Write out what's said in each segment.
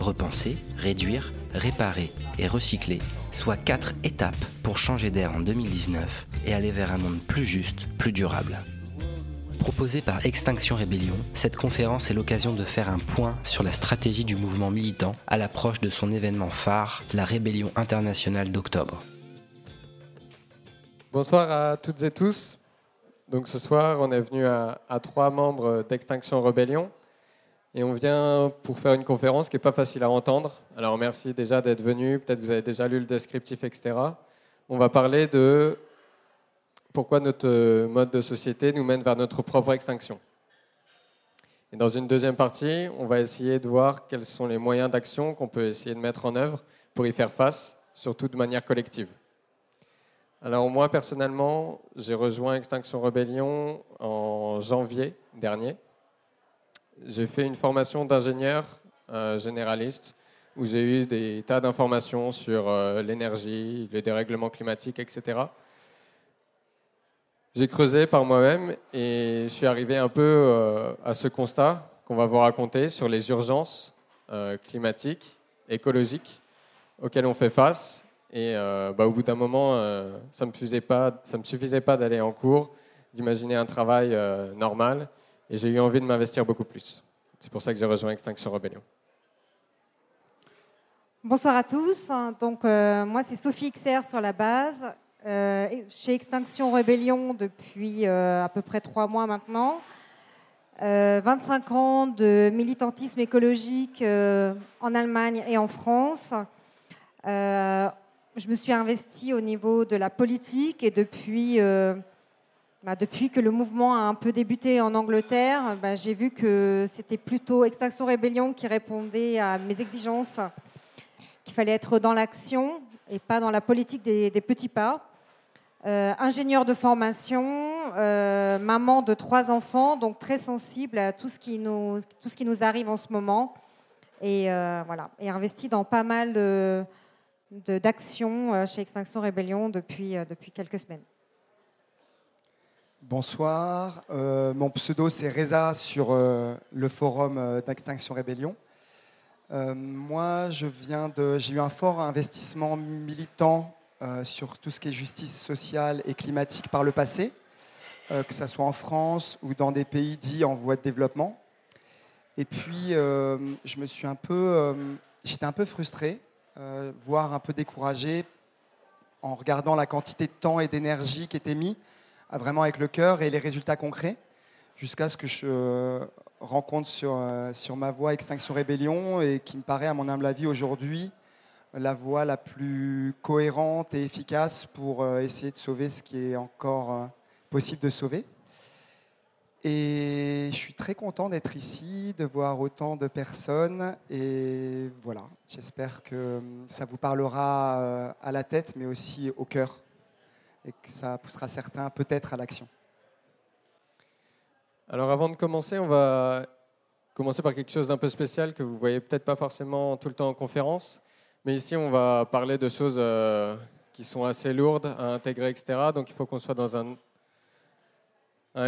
repenser, réduire, réparer et recycler, soit quatre étapes pour changer d'air en 2019 et aller vers un monde plus juste, plus durable. Proposée par Extinction Rébellion, cette conférence est l'occasion de faire un point sur la stratégie du mouvement militant à l'approche de son événement phare, la Rébellion internationale d'octobre. Bonsoir à toutes et tous. Donc ce soir, on est venu à, à trois membres d'Extinction Rébellion et on vient pour faire une conférence qui n'est pas facile à entendre. Alors merci déjà d'être venu, peut-être vous avez déjà lu le descriptif, etc. On va parler de pourquoi notre mode de société nous mène vers notre propre extinction. Et dans une deuxième partie, on va essayer de voir quels sont les moyens d'action qu'on peut essayer de mettre en œuvre pour y faire face, surtout de manière collective. Alors moi personnellement, j'ai rejoint Extinction Rebellion en janvier dernier. J'ai fait une formation d'ingénieur euh, généraliste où j'ai eu des tas d'informations sur euh, l'énergie, les dérèglements climatiques, etc. J'ai creusé par moi-même et je suis arrivé un peu euh, à ce constat qu'on va vous raconter sur les urgences climatiques, écologiques auxquelles on fait face. Et bah, au bout d'un moment, ça ne me suffisait pas d'aller en cours, d'imaginer un travail normal et j'ai eu envie de m'investir beaucoup plus. C'est pour ça que j'ai rejoint Extinction Rebellion. Bonsoir à tous. Donc, euh, moi, c'est Sophie XR sur la base. Euh, chez Extinction Rebellion depuis euh, à peu près trois mois maintenant. 25 ans de militantisme écologique en Allemagne et en France. je me suis investie au niveau de la politique et depuis bah, depuis que le mouvement a un peu débuté en Angleterre, bah, j'ai vu que c'était plutôt Extinction Rébellion qui répondait à mes exigences, qu'il fallait être dans l'action et pas dans la politique des, petits pas. Euh, ingénieur de formation, euh, maman de trois enfants, donc très sensible à tout ce qui nous, arrive en ce moment. Et, euh, voilà, et investi dans pas mal d'actions chez Extinction Rébellion depuis quelques semaines. Bonsoir, euh, mon pseudo c'est Reza sur euh, le forum euh, d'Extinction Rébellion. moi, je viens de, j'ai eu un fort investissement militant sur tout ce qui est justice sociale et climatique par le passé, que ce soit en France ou dans des pays dits en voie de développement. Et puis, je me suis un peu, j'étais un peu frustré, voire un peu découragé en regardant la quantité de temps et d'énergie qui était mis vraiment avec le cœur et les résultats concrets, jusqu'à ce que je euh, rencontre sur, euh, sur ma voie Extinction Rébellion et qui me paraît, à mon humble avis, aujourd'hui, la voie la plus cohérente et efficace pour euh, essayer de sauver ce qui est encore possible de sauver. Et je suis très content d'être ici, de voir autant de personnes. Et voilà, j'espère que ça vous parlera à la tête, mais aussi au cœur et que ça poussera certains peut-être à l'action. Alors avant de commencer, on va commencer par quelque chose d'un peu spécial que vous voyez peut-être pas forcément tout le temps en conférence, mais ici on va parler de choses euh, qui sont assez lourdes à intégrer, etc. Donc il faut qu'on soit dans un,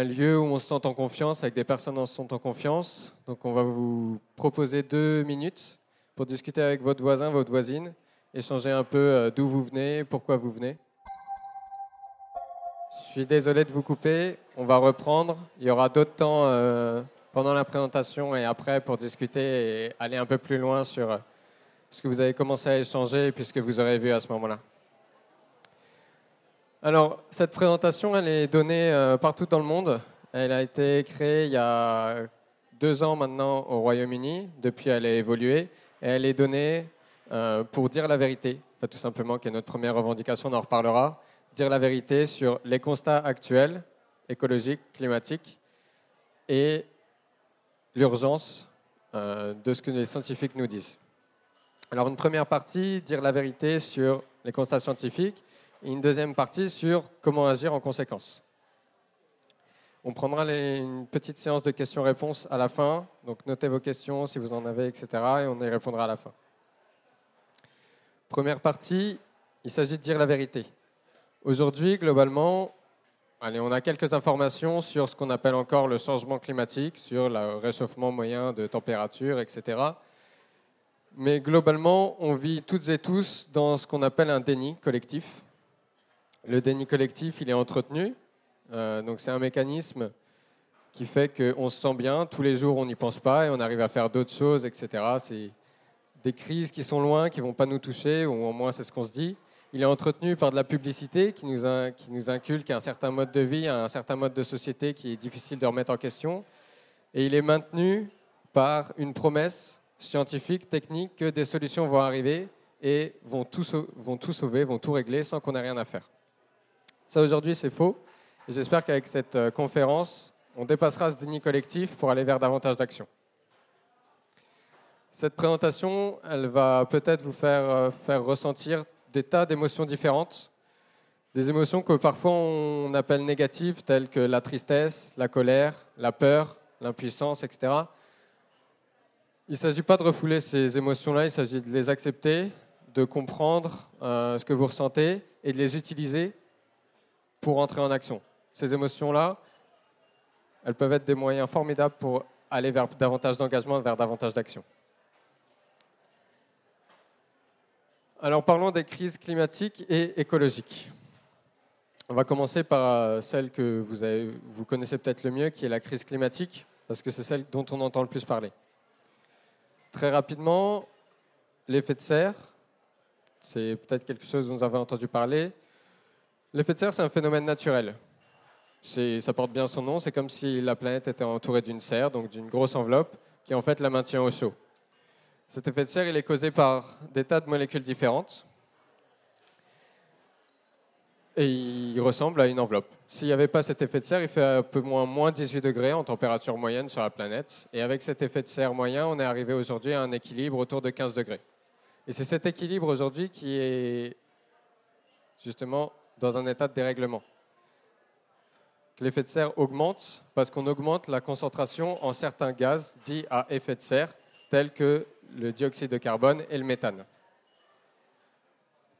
lieu où on se sent en confiance, avec des personnes qui se sentent en confiance. Donc on va vous proposer deux minutes pour discuter avec votre voisin, votre voisine, échanger un peu euh, d'où vous venez, pourquoi vous venez. Je suis désolé de vous couper. On va reprendre. Il y aura d'autres temps euh, pendant la présentation et après pour discuter et aller un peu plus loin sur ce que vous avez commencé à échanger et ce que vous aurez vu à ce moment-là. Alors, cette présentation, elle est donnée euh, partout dans le monde. Elle a été créée il y a deux ans maintenant au Royaume-Uni. Depuis, elle a évolué. Et elle est donnée euh, pour dire la vérité, tout simplement, qui est notre première revendication. On en reparlera dire la vérité sur les constats actuels, écologiques, climatiques, et l'urgence euh, de ce que les scientifiques nous disent. Alors une première partie, dire la vérité sur les constats scientifiques, et une deuxième partie sur comment agir en conséquence. On prendra une petite séance de questions-réponses à la fin, donc notez vos questions si vous en avez, etc., et on y répondra à la fin. Première partie, il s'agit de dire la vérité. Aujourd'hui, globalement, allez, on a quelques informations sur ce qu'on appelle encore le changement climatique, sur le réchauffement moyen de température, etc. Mais globalement, on vit toutes et tous dans ce qu'on appelle un déni collectif. Le déni collectif, il est entretenu. Euh, donc c'est un mécanisme qui fait qu'on se sent bien, tous les jours on n'y pense pas et on arrive à faire d'autres choses, etc. C'est des crises qui sont loin, qui ne vont pas nous toucher, ou au moins c'est ce qu'on se dit. Il est entretenu par de la publicité qui nous, qui nous inculque un certain mode de vie, un certain mode de société qui est difficile de remettre en question. Et il est maintenu par une promesse scientifique, technique, que des solutions vont arriver et vont tout, sauver, vont tout régler sans qu'on ait rien à faire. Ça, aujourd'hui, c'est faux. J'espère qu'avec cette euh, conférence, on dépassera ce déni collectif pour aller vers davantage d'action. Cette présentation, elle va peut-être vous faire, euh, faire ressentir des tas d'émotions différentes, des émotions que parfois on appelle négatives, telles que la tristesse, la colère, la peur, l'impuissance, etc. Il ne s'agit pas de refouler ces émotions-là, il s'agit de les accepter, de comprendre euh, ce que vous ressentez et de les utiliser pour entrer en action. Ces émotions-là, elles peuvent être des moyens formidables pour aller vers davantage d'engagement, vers davantage d'action. Alors parlons des crises climatiques et écologiques. On va commencer par euh, celle que vous, vous connaissez peut-être le mieux, qui est la crise climatique, parce que c'est celle dont on entend le plus parler. Très rapidement, l'effet de serre, c'est peut-être quelque chose dont vous avez entendu parler. L'effet de serre, c'est un phénomène naturel. Ça porte bien son nom, c'est comme si la planète était entourée d'une serre, donc d'une grosse enveloppe, qui en fait la maintient au chaud. Cet effet de serre, il est causé par des tas de molécules différentes. Et il ressemble à une enveloppe. S'il n'y avait pas cet effet de serre, il fait un peu moins, moins 18 degrés en température moyenne sur la planète. Et avec cet effet de serre moyen, on est arrivé aujourd'hui à un équilibre autour de 15 degrés. Et c'est cet équilibre aujourd'hui qui est justement dans un état de dérèglement. L'effet de serre augmente parce qu'on augmente la concentration en certains gaz dits à effet de serre, tels que le dioxyde de carbone et le méthane.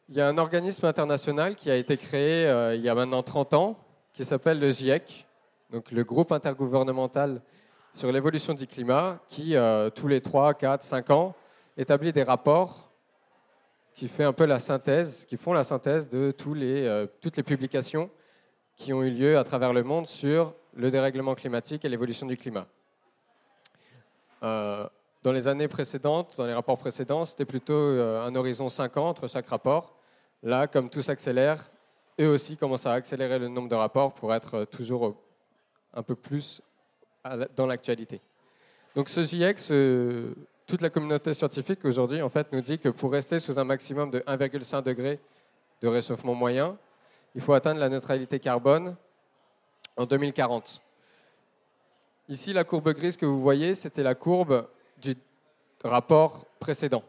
Il y a un organisme international qui a été créé euh, il y a maintenant 30 ans, qui s'appelle le GIEC, donc le groupe intergouvernemental sur l'évolution du climat, qui euh, tous les 3, 4, 5 ans établit des rapports qui fait un peu la synthèse, qui font la synthèse de euh, toutes les publications qui ont eu lieu à travers le monde sur le dérèglement climatique et l'évolution du climat. Dans les années précédentes, dans les rapports précédents, c'était plutôt euh, un horizon 5 ans entre chaque rapport. Là, comme tout s'accélère, eux aussi commencent à accélérer le nombre de rapports pour être euh, toujours un peu plus dans l'actualité. Donc ce GIEC, toute la communauté scientifique aujourd'hui en fait, nous dit que pour rester sous un maximum de 1,5 degré de réchauffement moyen, il faut atteindre la neutralité carbone en 2040. Ici, la courbe grise que vous voyez, c'était la courbe du rapport précédent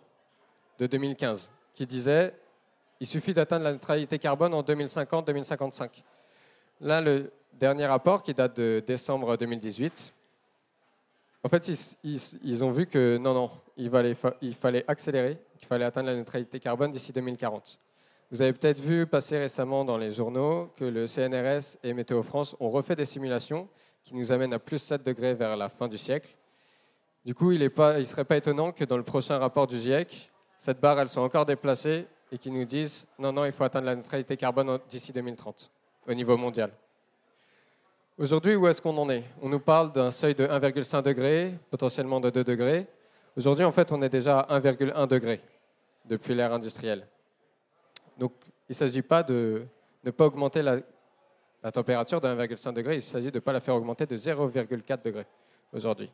de 2015 qui disait il suffit d'atteindre la neutralité carbone en 2050-2055. Là, le dernier rapport qui date de décembre 2018, en fait, ils, ont vu que non, non, il fallait, accélérer, qu'il fallait atteindre la neutralité carbone d'ici 2040. Vous avez peut-être vu passer récemment dans les journaux que le CNRS et Météo France ont refait des simulations qui nous amènent à plus 7 degrés vers la fin du siècle. Du coup, il ne serait pas étonnant que dans le prochain rapport du GIEC, cette barre elle soit encore déplacée et qu'ils nous disent non, non, il faut atteindre la neutralité carbone d'ici 2030 au niveau mondial. Aujourd'hui, où est-ce qu'on en est? On nous parle d'un seuil de 1,5 degré, potentiellement de 2 degrés. Aujourd'hui, en fait, on est déjà à 1,1 degré depuis l'ère industrielle. Donc, il ne s'agit pas de ne pas augmenter la, la température de 1,5 degré, il s'agit de ne pas la faire augmenter de 0,4 degré aujourd'hui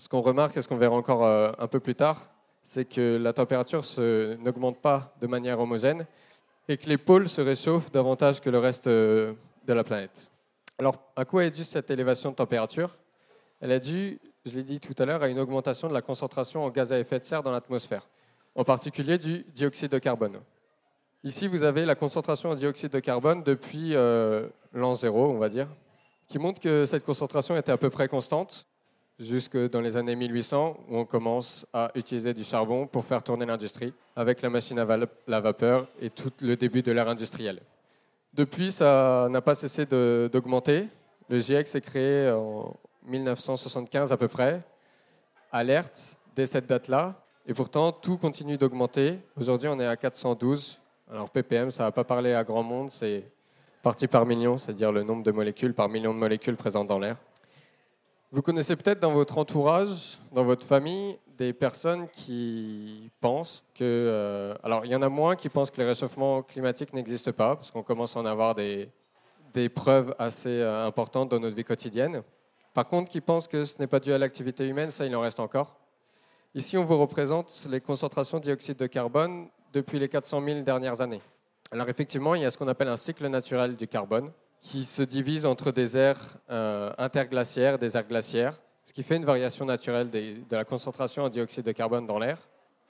ce qu'on remarque et ce qu'on verra encore euh, un peu plus tard, c'est que la température n'augmente pas de manière homogène et que les pôles se réchauffent davantage que le reste euh, de la planète. Alors, à quoi est due cette élévation de température? Elle est due je l'ai dit tout à l'heure, à une augmentation de la concentration en gaz à effet de serre dans l'atmosphère, en particulier du dioxyde de carbone. Ici, vous avez la concentration en dioxyde de carbone depuis euh, l'an zéro, on va dire, qui montre que cette concentration était à peu près constante jusque dans les années 1800, où on commence à utiliser du charbon pour faire tourner l'industrie, avec la machine à la vapeur et tout le début de l'ère industrielle. Depuis, ça n'a pas cessé d'augmenter. Le GIEC s'est créé en 1975 à peu près. Alerte dès cette date-là. Et pourtant, tout continue d'augmenter. Aujourd'hui, on est à 412. Alors ppm, ça ne va pas parler à grand monde, c'est partie par million, c'est-à-dire le nombre de molécules par million de molécules présentes dans l'air. Vous connaissez peut-être dans votre entourage, dans votre famille, des personnes qui pensent que... Euh, alors, il y en a moins qui pensent que les réchauffements climatiques n'existent pas, parce qu'on commence à en avoir des, des preuves assez euh, importantes dans notre vie quotidienne. Par contre, qui pensent que ce n'est pas dû à l'activité humaine, ça, il en reste encore. Ici, on vous représente les concentrations de dioxyde de carbone depuis les 400 000 dernières années. Alors, effectivement, il y a ce qu'on appelle un cycle naturel du carbone qui se divise entre des aires euh, interglaciaires, des aires glaciaires, ce qui fait une variation naturelle de la concentration en dioxyde de carbone dans l'air.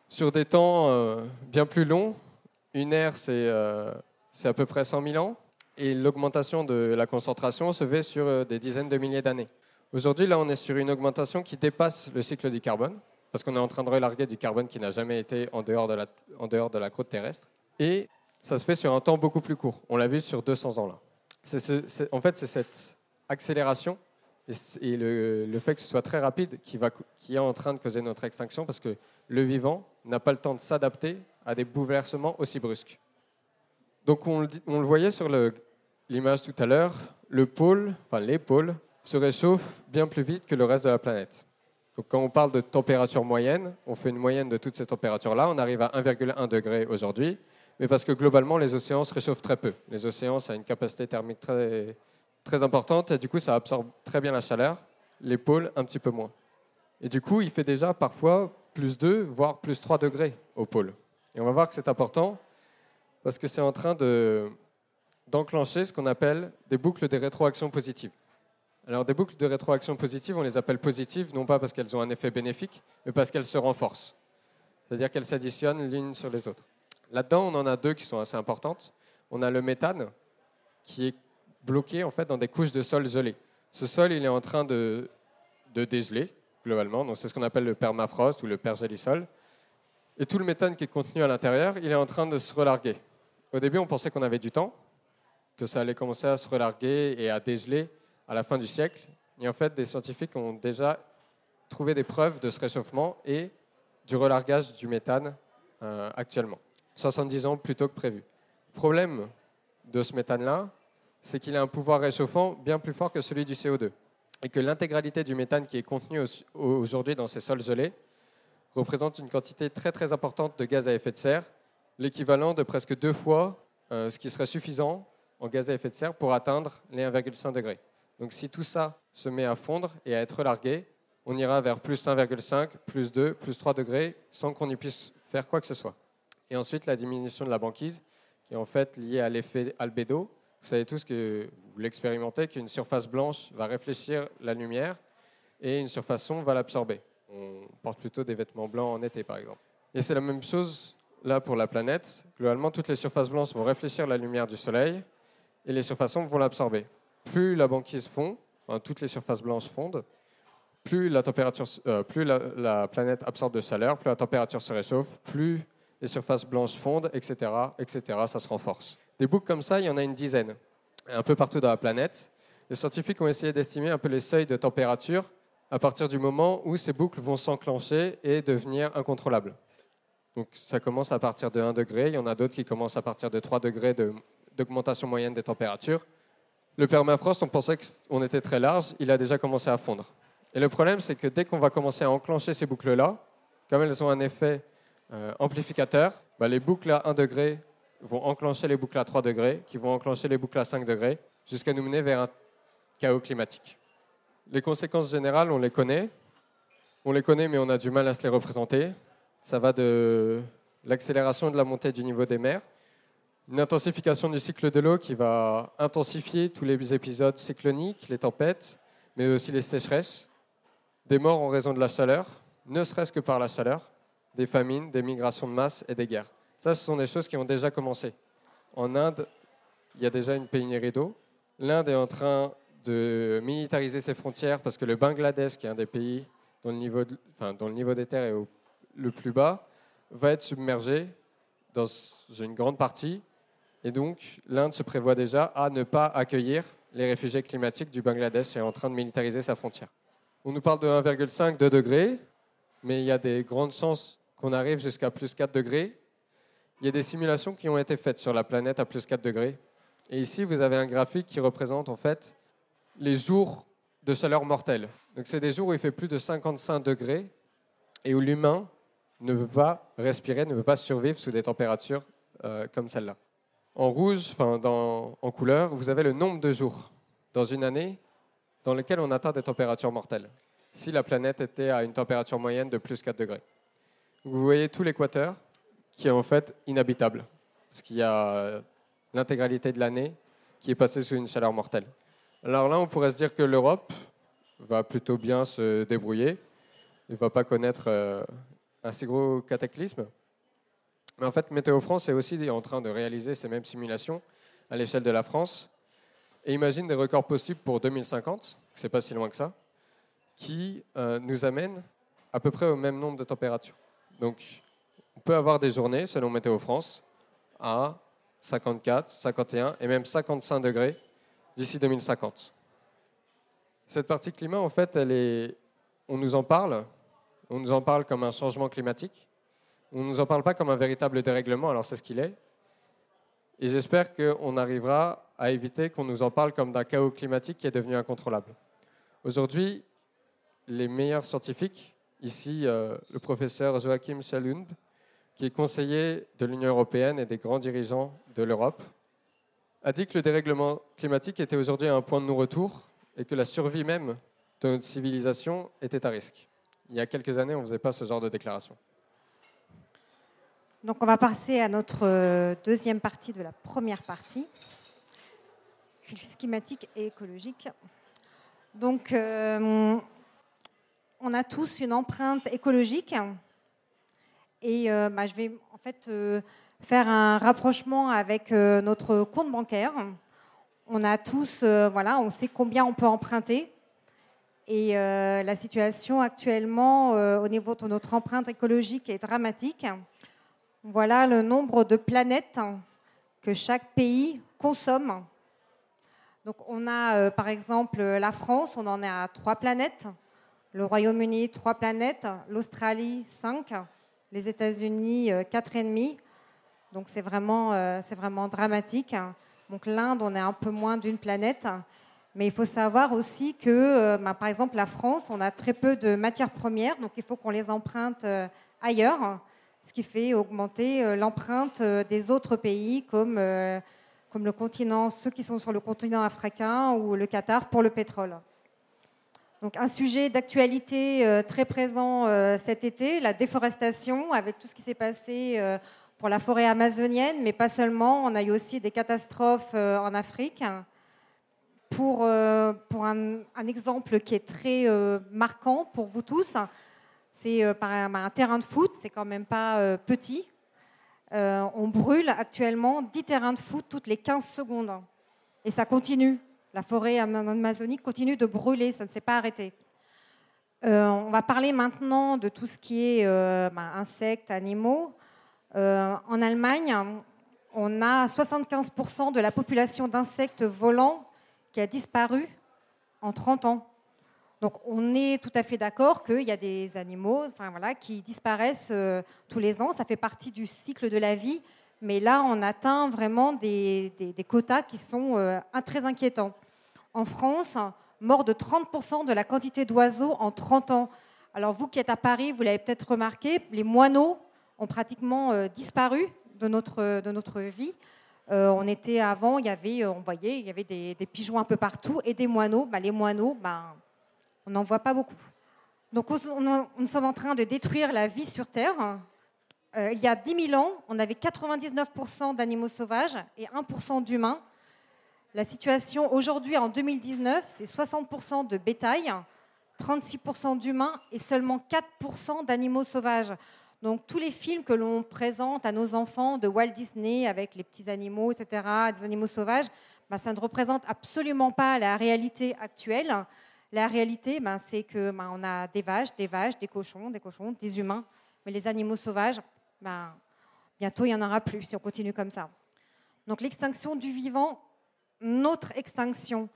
Sur des temps euh, bien plus longs, une euh, c'est à peu près 100 000 ans, et l'augmentation de la concentration se fait sur des dizaines de milliers d'années. Aujourd'hui, là, on est sur une augmentation qui dépasse le cycle du carbone, parce qu'on est en train de relarguer du carbone qui n'a jamais été en dehors, de la, en dehors de la croûte terrestre. Et ça se fait sur un temps beaucoup plus court. On l'a vu sur 200 ans là en fait, c'est cette accélération et, le, fait que ce soit très rapide qui, est en train de causer notre extinction parce que le vivant n'a pas le temps de s'adapter à des bouleversements aussi brusques. Donc on, le voyait sur l'image tout à l'heure, le pôle, enfin les pôles, se réchauffent bien plus vite que le reste de la planète. Donc quand on parle de température moyenne, on fait une moyenne de toutes ces températures-là, on arrive à 1,1 degré aujourd'hui, mais parce que globalement, les océans se réchauffent très peu. Les océans, ça a une capacité thermique très, très importante, et du coup, ça absorbe très bien la chaleur, les pôles un petit peu moins. Et du coup, il fait déjà parfois plus 2, voire plus 3 degrés au pôle. Et on va voir que c'est important, parce que c'est en train de, d'enclencher ce qu'on appelle des boucles de rétroaction positives. Alors des boucles de rétroaction positives, on les appelle positives, non pas parce qu'elles ont un effet bénéfique, mais parce qu'elles se renforcent. C'est-à-dire qu'elles s'additionnent l'une sur les autres. Là-dedans, on en a deux qui sont assez importantes. On a le méthane, qui est bloqué en fait dans des couches de sol gelées. Ce sol, il est en train de, de dégeler globalement. Donc c'est ce qu'on appelle le permafrost ou le pergélisol. Et tout le méthane qui est contenu à l'intérieur, il est en train de se relarguer. Au début, on pensait qu'on avait du temps, que ça allait commencer à se relarguer et à dégeler à la fin du siècle. Et en fait, des scientifiques ont déjà trouvé des preuves de ce réchauffement et du relargage du méthane euh, actuellement. 70 ans plus tôt que prévu. Le problème de ce méthane-là, c'est qu'il a un pouvoir réchauffant bien plus fort que celui du CO2. Et que l'intégralité du méthane qui est contenu aujourd'hui dans ces sols gelés représente une quantité très très importante de gaz à effet de serre, l'équivalent de presque deux fois euh, ce qui serait suffisant en gaz à effet de serre pour atteindre les 1,5 degrés. Donc si tout ça se met à fondre et à être relargué, on ira vers plus 1,5, plus 2, plus 3 degrés sans qu'on y puisse faire quoi que ce soit. Et ensuite, la diminution de la banquise, qui est en fait liée à l'effet albédo. Vous savez tous que vous l'expérimentez, qu'une surface blanche va réfléchir la lumière et une surface sombre va l'absorber. On porte plutôt des vêtements blancs en été, par exemple. Et c'est la même chose là pour la planète. Globalement, toutes les surfaces blanches vont réfléchir la lumière du Soleil et les surfaces sombres vont l'absorber. Plus la banquise fond, toutes les surfaces blanches fondent, plus la, euh, plus la planète absorbe de chaleur, plus la température se réchauffe, plus les surfaces blanches fondent, etc., etc. Ça se renforce. Des boucles comme ça, il y en a une dizaine, un peu partout dans la planète. Les scientifiques ont essayé d'estimer un peu les seuils de température à partir du moment où ces boucles vont s'enclencher et devenir incontrôlables. Donc ça commence à partir de 1 degré, il y en a d'autres qui commencent à partir de 3 degrés d'augmentation moyenne des températures. Le permafrost, on pensait qu'on était très large, il a déjà commencé à fondre. Et le problème, c'est que dès qu'on va commencer à enclencher ces boucles-là, comme elles ont un effet euh, amplificateur, bah, les boucles à 1 degré vont enclencher les boucles à 3 degrés, qui vont enclencher les boucles à 5 degrés, jusqu'à nous mener vers un chaos climatique. Les conséquences générales, on les connaît. On les connaît, mais on a du mal à se les représenter. Ça va de l'accélération de la montée du niveau des mers, une intensification du cycle de l'eau qui va intensifier tous les épisodes cycloniques, les tempêtes, mais aussi les sécheresses, des morts en raison de la chaleur, ne serait-ce que par la chaleur, des famines, des migrations de masse et des guerres. Ça, ce sont des choses qui ont déjà commencé. En Inde, il y a déjà une pénurie d'eau. L'Inde est en train de militariser ses frontières parce que le Bangladesh, qui est un des pays dont le niveau, des terres est le plus bas, va être submergé dans une grande partie. Et donc, l'Inde se prévoit déjà à ne pas accueillir les réfugiés climatiques du Bangladesh et est en train de militariser sa frontière. On nous parle de 1,5, 2 degrés, mais il y a des grandes chances qu'on arrive jusqu'à plus 4 degrés. Il y a des simulations qui ont été faites sur la planète à plus 4 degrés. Et ici, vous avez un graphique qui représente en fait les jours de chaleur mortelle. Donc, c'est des jours où il fait plus de 55 degrés et où l'humain ne peut pas respirer, ne peut pas survivre sous des températures euh, comme celle-là. En rouge, enfin en couleur, vous avez le nombre de jours dans une année dans lequel on atteint des températures mortelles, si la planète était à une température moyenne de plus 4 degrés. Vous voyez tout l'équateur qui est en fait inhabitable, parce qu'il y a l'intégralité de l'année qui est passée sous une chaleur mortelle. Alors là, on pourrait se dire que l'Europe va plutôt bien se débrouiller, il ne va pas connaître euh, un si gros cataclysme. Mais en fait, Météo France est aussi en train de réaliser ces mêmes simulations à l'échelle de la France et imagine des records possibles pour 2050, c'est pas si loin que ça, qui euh, nous amènent à peu près au même nombre de températures. Donc, on peut avoir des journées, selon Météo France, à 54, 51 et même 55 degrés d'ici 2050. Cette partie climat, en fait, elle est, on nous en parle, on nous en parle comme un changement climatique. On ne nous en parle pas comme un véritable dérèglement, alors c'est ce qu'il est. Et j'espère qu'on arrivera à éviter qu'on nous en parle comme d'un chaos climatique qui est devenu incontrôlable. Aujourd'hui, les meilleurs scientifiques, ici euh, le professeur Joachim Schalund, qui est conseiller de l'Union européenne et des grands dirigeants de l'Europe, a dit que le dérèglement climatique était aujourd'hui à un point de non-retour et que la survie même de notre civilisation était à risque. Il y a quelques années, on ne faisait pas ce genre de déclaration. Donc on va passer à notre euh, deuxième partie de la première partie, crise climatique et écologique. Donc euh, on a tous une empreinte écologique et euh, bah, je vais en fait faire un rapprochement avec notre compte bancaire. On a tous, voilà, on sait combien on peut emprunter. Et euh, la situation actuellement euh, au niveau de notre empreinte écologique est dramatique. Voilà le nombre de planètes que chaque pays consomme. Donc on a euh, par exemple la France, on en est à trois planètes, le Royaume-Uni trois planètes, l'Australie cinq, les États-Unis quatre et demi. Donc c'est vraiment, c'est vraiment dramatique. Donc l'Inde, on est un peu moins d'une planète. Mais il faut savoir aussi que, euh, bah, par exemple, la France, on a très peu de matières premières, donc il faut qu'on les emprunte euh, ailleurs, ce qui fait augmenter euh, l'empreinte des autres pays comme, comme le continent, ceux qui sont sur le continent africain ou le Qatar pour le pétrole. Donc un sujet d'actualité très présent cet été, la déforestation, avec tout ce qui s'est passé pour la forêt amazonienne, mais pas seulement. On a eu aussi des catastrophes en Afrique pour, euh, un, exemple qui est très euh, marquant pour vous tous. C'est euh, un, un, terrain de foot, c'est quand même pas petit. on brûle actuellement 10 terrains de foot toutes les 15 secondes. Et ça continue. La forêt amazonique continue de brûler, ça ne s'est pas arrêté. on va parler maintenant de tout ce qui est bah, insectes, animaux. en Allemagne, on a 75% de la population d'insectes volants qui a disparu en 30 ans. Donc on est tout à fait d'accord qu'il y a des animaux enfin, voilà, qui disparaissent euh, tous les ans, ça fait partie du cycle de la vie, mais là on atteint vraiment des, quotas qui sont euh, très inquiétants. En France, mort de 30% de la quantité d'oiseaux en 30 ans. Alors vous qui êtes à Paris, vous l'avez peut-être remarqué, les moineaux ont pratiquement euh, disparu de notre, de notre vie. Euh, on était avant, il y avait, on voyait, il y avait des, pigeons un peu partout et des moineaux. Bah, les moineaux, bah, on n'en voit pas beaucoup. Donc, nous sommes en train de détruire la vie sur Terre. Euh, il y a 10 000 ans, on avait 99% d'animaux sauvages et 1% d'humains. La situation aujourd'hui, en 2019, c'est 60% de bétail, 36% d'humains et seulement 4% d'animaux sauvages. Donc tous les films que l'on présente à nos enfants de Walt Disney avec les petits animaux, etc., des animaux sauvages, ben, ça ne représente absolument pas la réalité actuelle. La réalité, ben, c'est que on a des vaches, des vaches, des cochons, des cochons, des humains, mais les animaux sauvages, ben, bientôt il n'y en aura plus si on continue comme ça. Donc l'extinction du vivant, notre extinction.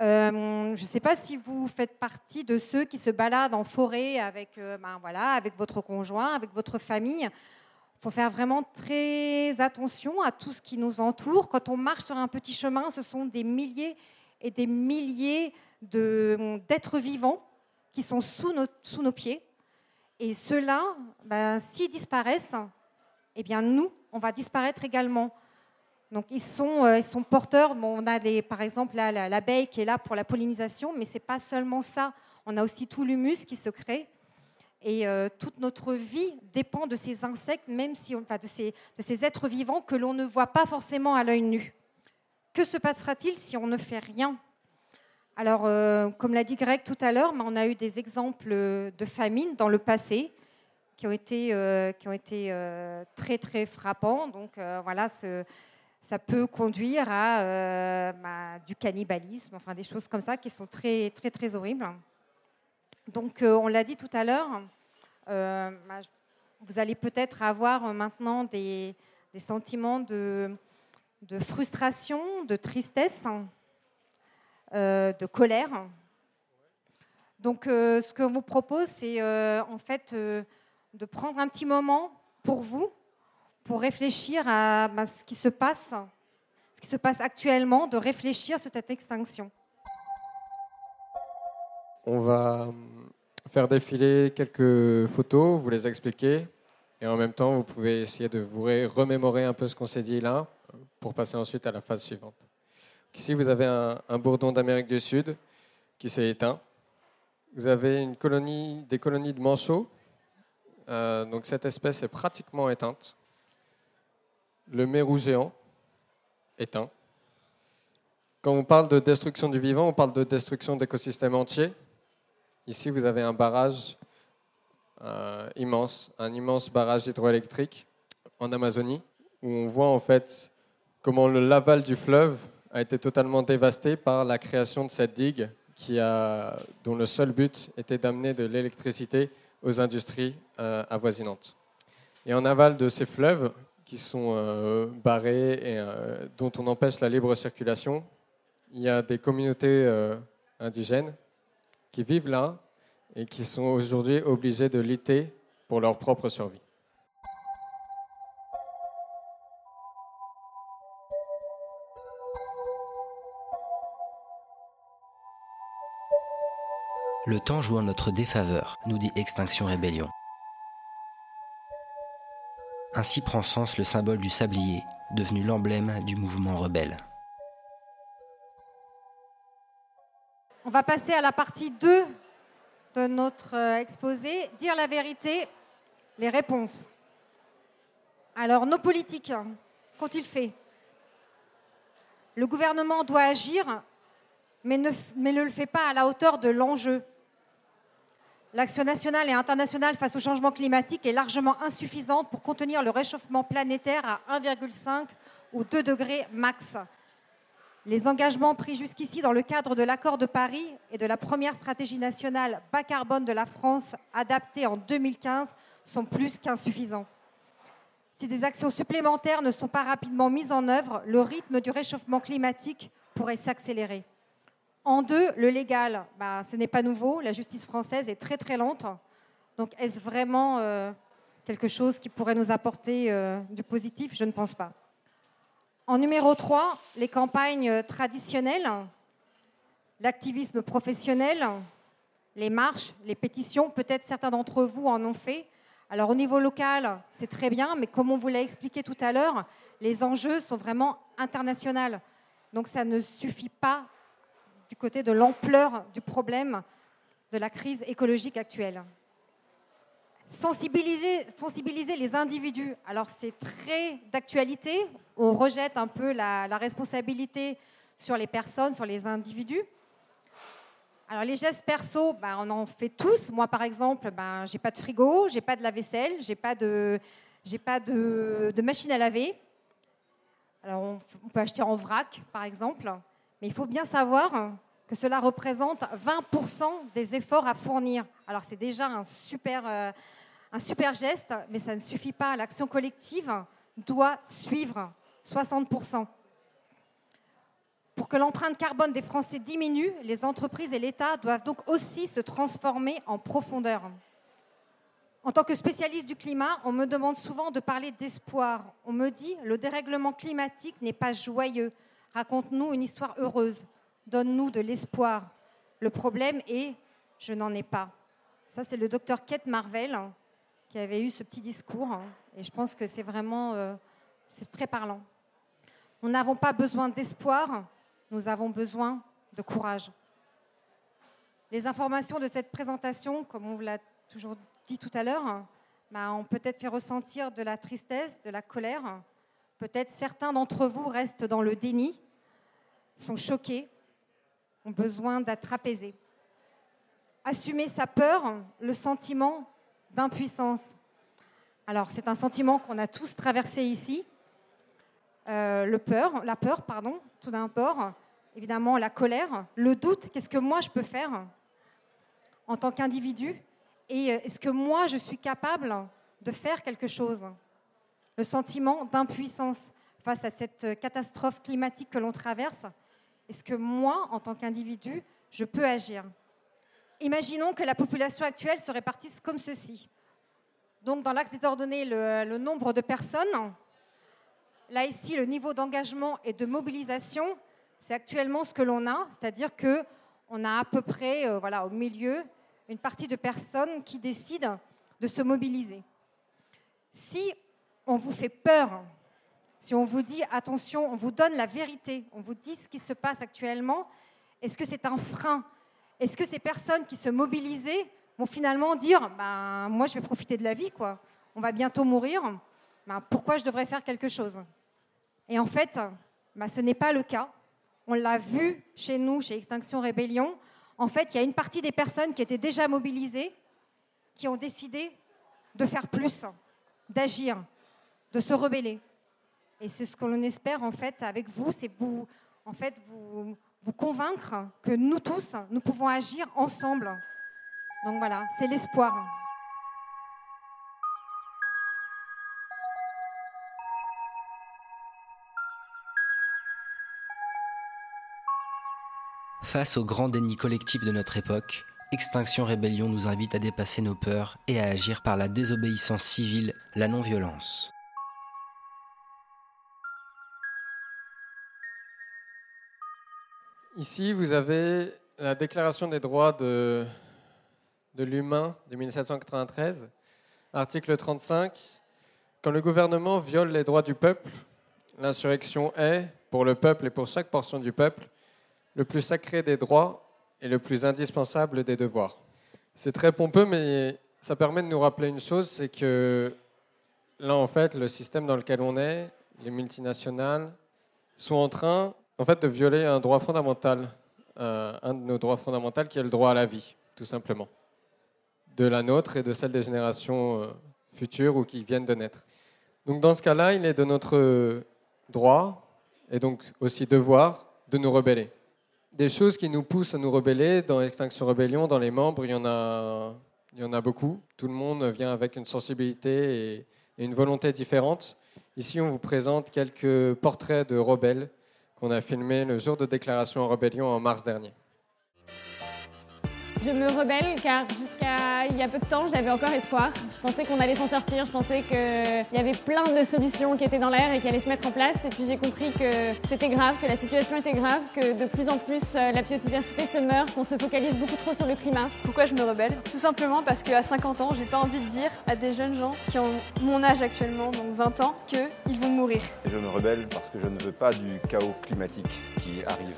Euh, je ne sais pas si vous faites partie de ceux qui se baladent en forêt avec, euh, ben voilà, avec votre conjoint, avec votre famille. Il faut faire vraiment très attention à tout ce qui nous entoure. Quand on marche sur un petit chemin, ce sont des milliers et des milliers d'êtres vivants qui sont sous nos, sous nos pieds. Et ceux-là, ben, s'ils disparaissent, eh bien nous, on va disparaître également. Donc ils sont, euh, ils sont porteurs. on a par exemple l'abeille qui est là pour la pollinisation, mais c'est pas seulement ça. On a aussi tout l'humus qui se crée. Et euh, toute notre vie dépend de ces insectes, même si on, enfin, de, ces, de ces êtres vivants que l'on ne voit pas forcément à l'œil nu. Que se passera-t-il si on ne fait rien? Alors, euh, comme l'a dit Greg tout à l'heure, on a eu des exemples de famine dans le passé qui ont été, été très très frappants. Donc voilà, ça peut conduire à euh, bah, du cannibalisme, enfin des choses comme ça qui sont très très très horribles. Donc euh, on l'a dit tout à l'heure, euh, bah, vous allez peut-être avoir maintenant des, sentiments de, frustration, de tristesse, de colère. Donc ce que vous propose, c'est en fait de prendre un petit moment pour vous pour réfléchir à ben, ce qui se passe, ce qui se passe actuellement, de réfléchir sur cette extinction. On va faire défiler quelques photos, vous les expliquer, et en même temps, vous pouvez essayer de vous remémorer un peu ce qu'on s'est dit là, pour passer ensuite à la phase suivante. Ici, vous avez un, bourdon d'Amérique du Sud qui s'est éteint. Vous avez des colonies de manchots. Euh, donc cette espèce est pratiquement éteinte le mérou géant éteint. Quand on parle de destruction du vivant, on parle de destruction d'écosystèmes entiers. Ici, vous avez un barrage euh, immense, un immense barrage hydroélectrique en Amazonie, où on voit en fait comment le laval du fleuve a été totalement dévasté par la création de cette digue dont le seul but était d'amener de l'électricité aux industries euh, avoisinantes. Et en aval de ces fleuves, qui sont euh, barrés et euh, dont on empêche la libre circulation. Il y a des communautés indigènes qui vivent là et qui sont aujourd'hui obligées de lutter pour leur propre survie. Le temps joue en notre défaveur, nous dit Extinction Rébellion. Ainsi prend sens le symbole du sablier, devenu l'emblème du mouvement rebelle. On va passer à la partie 2 de notre euh, exposé, dire la vérité, les réponses. Alors, nos politiques, qu'ont-ils fait? Le gouvernement doit agir, mais ne, mais ne le fait pas à la hauteur de l'enjeu. L'action nationale et internationale face au changement climatique est largement insuffisante pour contenir le réchauffement planétaire à 1,5 ou 2 degrés max. Les engagements pris jusqu'ici dans le cadre de l'accord de Paris et de la première stratégie nationale bas carbone de la France adaptée en 2015 sont plus qu'insuffisants. Si des actions supplémentaires ne sont pas rapidement mises en œuvre, le rythme du réchauffement climatique pourrait s'accélérer. En deux, le légal, bah, ce n'est pas nouveau. La justice française est très très lente. Donc est-ce vraiment euh, quelque chose qui pourrait nous apporter euh, du positif? Je ne pense pas. En numéro 3, les campagnes traditionnelles, l'activisme professionnel, les marches, les pétitions, peut-être certains d'entre vous en ont fait. Alors au niveau local, c'est très bien, mais comme on vous l'a expliqué tout à l'heure, les enjeux sont vraiment internationaux. Donc ça ne suffit pas du côté de l'ampleur du problème de la crise écologique actuelle. Sensibiliser, les individus, alors c'est très d'actualité, on rejette un peu la, responsabilité sur les personnes, sur les individus. Alors les gestes perso, ben, on en fait tous. Moi par exemple, ben, j'ai pas de frigo, j'ai pas de lave-vaisselle, j'ai pas de, pas de, machine à laver. Alors on peut acheter en vrac par exemple, mais il faut bien savoir que cela représente 20% des efforts à fournir. Alors c'est déjà un super, euh, un super geste, mais ça ne suffit pas. L'action collective doit suivre 60%. Pour que l'empreinte carbone des Français diminue, les entreprises et l'État doivent donc aussi se transformer en profondeur. En tant que spécialiste du climat, on me demande souvent de parler d'espoir. On me dit, le dérèglement climatique n'est pas joyeux. Raconte-nous une histoire heureuse. Donne-nous de l'espoir. Le problème est, je n'en ai pas. Ça, c'est le docteur Kate Marvel hein, qui avait eu ce petit discours. hein, et je pense que c'est vraiment euh, très parlant. Nous n'avons pas besoin d'espoir, nous avons besoin de courage. Les informations de cette présentation, comme on vous l'a toujours dit tout à l'heure, bah, ont peut-être fait ressentir de la tristesse, de la colère. Peut-être certains d'entre vous restent dans le déni, sont choqués, ont besoin d'être apaisés. Assumer sa peur, le sentiment d'impuissance. Alors, c'est un sentiment qu'on a tous traversé ici. Euh, la peur, pardon, tout d'abord. Évidemment, la colère, le doute. Qu'est-ce que moi je peux faire en tant qu'individu? Et euh, est-ce que moi je suis capable de faire quelque chose? Le sentiment d'impuissance face à cette euh, catastrophe climatique que l'on traverse. Est-ce que moi, en tant qu'individu, je peux agir? Imaginons que la population actuelle se répartisse comme ceci. Donc, dans l'axe des ordonnées, le, le nombre de personnes. Là, ici, le niveau d'engagement et de mobilisation, c'est actuellement ce que l'on a, c'est-à-dire que on a à peu près, euh, voilà, au milieu, une partie de personnes qui décident de se mobiliser. Si on vous fait peur, si on vous dit attention, on vous donne la vérité, on vous dit ce qui se passe actuellement, est-ce que c'est un frein? Est-ce que ces personnes qui se mobilisaient vont finalement dire ben, Moi, je vais profiter de la vie, quoi. On va bientôt mourir. Ben, pourquoi je devrais faire quelque chose? Et en fait, ben, ce n'est pas le cas. On l'a vu chez nous, chez Extinction Rébellion. En fait, il y a une partie des personnes qui étaient déjà mobilisées, qui ont décidé de faire plus, d'agir, de se rebeller. Et c'est ce que l'on espère en fait avec vous, c'est vous, en fait, vous, vous convaincre que nous tous, nous pouvons agir ensemble. Donc voilà, c'est l'espoir. Face au grand déni collectif de notre époque, Extinction Rébellion nous invite à dépasser nos peurs et à agir par la désobéissance civile, la non-violence. Ici, vous avez la Déclaration des droits de, l'humain de 1793, article 35. Quand le gouvernement viole les droits du peuple, l'insurrection est, pour le peuple et pour chaque portion du peuple, le plus sacré des droits et le plus indispensable des devoirs. C'est très pompeux, mais ça permet de nous rappeler une chose, c'est que là, en fait, le système dans lequel on est, les multinationales, sont en train, en fait, de violer un droit fondamental, euh, un de nos droits fondamentaux, qui est le droit à la vie, tout simplement, de la nôtre et de celle des générations euh, futures ou qui viennent de naître. Donc, dans ce cas-là, il est de notre droit et donc aussi devoir de nous rebeller des choses qui nous poussent à nous rebeller dans Extinction Rebellion, dans les membres, il y en a, il y en a beaucoup. Tout le monde vient avec une sensibilité et, et une volonté différente. Ici, on vous présente quelques portraits de rebelles qu'on a filmés le jour de déclaration en rébellion en mars dernier. Je me rebelle car jusqu'à il y a peu de temps, j'avais encore espoir. Je pensais qu'on allait s'en sortir, je pensais qu'il y avait plein de solutions qui étaient dans l'air et qui allaient se mettre en place. Et puis j'ai compris que c'était grave, que la situation était grave, que de plus en plus euh, la biodiversité se meurt, qu'on se focalise beaucoup trop sur le climat. Pourquoi je me rebelle? Tout simplement parce qu'à 50 ans, j'ai pas envie de dire à des jeunes gens qui ont mon âge actuellement, donc 20 ans, qu'ils vont mourir. Et je me rebelle parce que je ne veux pas du chaos climatique qui arrive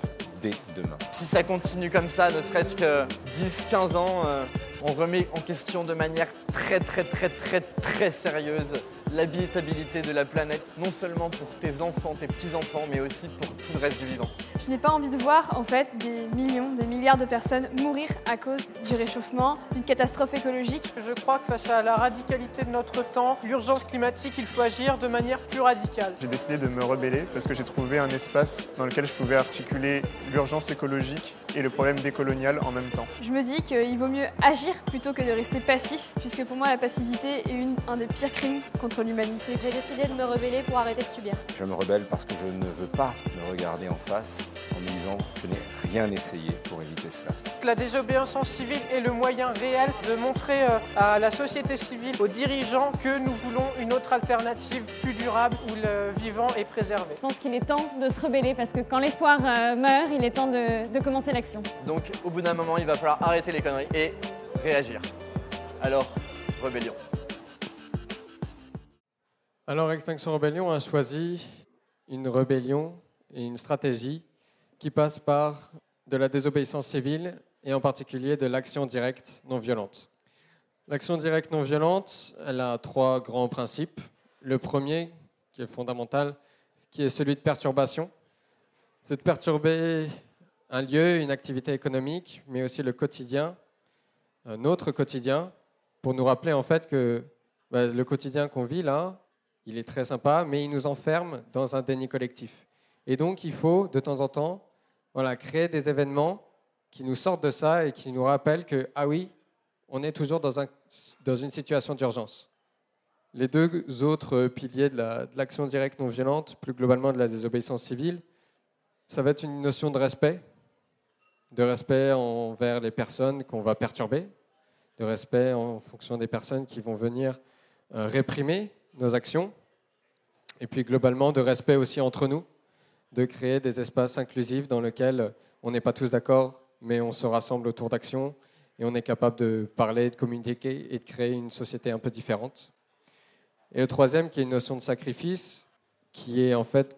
Si ça continue comme ça, ne serait-ce que 10-15 ans, euh, on remet en question de manière très très très très très sérieuse l'habitabilité de la planète, non seulement pour tes enfants, tes petits-enfants, mais aussi pour tout le reste du vivant. Je n'ai pas envie de voir en fait des millions, des milliards de personnes mourir à cause du réchauffement, d'une catastrophe écologique. Je crois que face à la radicalité de notre temps, l'urgence climatique, il faut agir de manière plus radicale. J'ai décidé de me rebeller parce que j'ai trouvé un espace dans lequel je pouvais articuler l'urgence écologique et le problème décolonial en même temps. Je me dis qu'il vaut mieux agir plutôt que de rester passif, puisque pour moi la passivité est une, un des pires crimes contre l'humanité. J'ai décidé de me rebeller pour arrêter de subir. Je me rebelle parce que je ne veux pas me regarder en face en me disant je n'ai rien essayé pour éviter cela. La désobéissance civile est le moyen réel de montrer euh, à la société civile, aux dirigeants, que nous voulons une autre alternative plus durable où le vivant est préservé. Je pense qu'il est temps de se rebeller parce que quand l'espoir euh, meurt, il est temps de, de commencer l'action. Donc au bout d'un moment, il va falloir arrêter les conneries et réagir. Alors, rébellion. Alors Extinction Rebellion a choisi une rébellion et une stratégie qui passe par de la désobéissance civile et en particulier de l'action directe non violente. L'action directe non violente, elle a trois grands principes. Le premier, qui est fondamental, qui est celui de perturbation. C'est de perturber un lieu, une activité économique, mais aussi le quotidien, notre quotidien, pour nous rappeler en fait que bah, le quotidien qu'on vit là, il est très sympa, mais il nous enferme dans un déni collectif. Et donc, il faut de temps en temps voilà, créer des événements qui nous sortent de ça et qui nous rappellent que, ah oui, on est toujours dans, un, dans une situation d'urgence. Les deux autres piliers de l'action directe non violente, plus globalement de la désobéissance civile, ça va être une notion de respect, de respect envers les personnes qu'on va perturber, de respect en fonction des personnes qui vont venir euh, réprimer nos actions, et puis globalement de respect aussi entre nous, de créer des espaces inclusifs dans lesquels on n'est pas tous d'accord, mais on se rassemble autour d'actions et on est capable de parler, de communiquer et de créer une société un peu différente. Et le troisième, qui est une notion de sacrifice, qui est en fait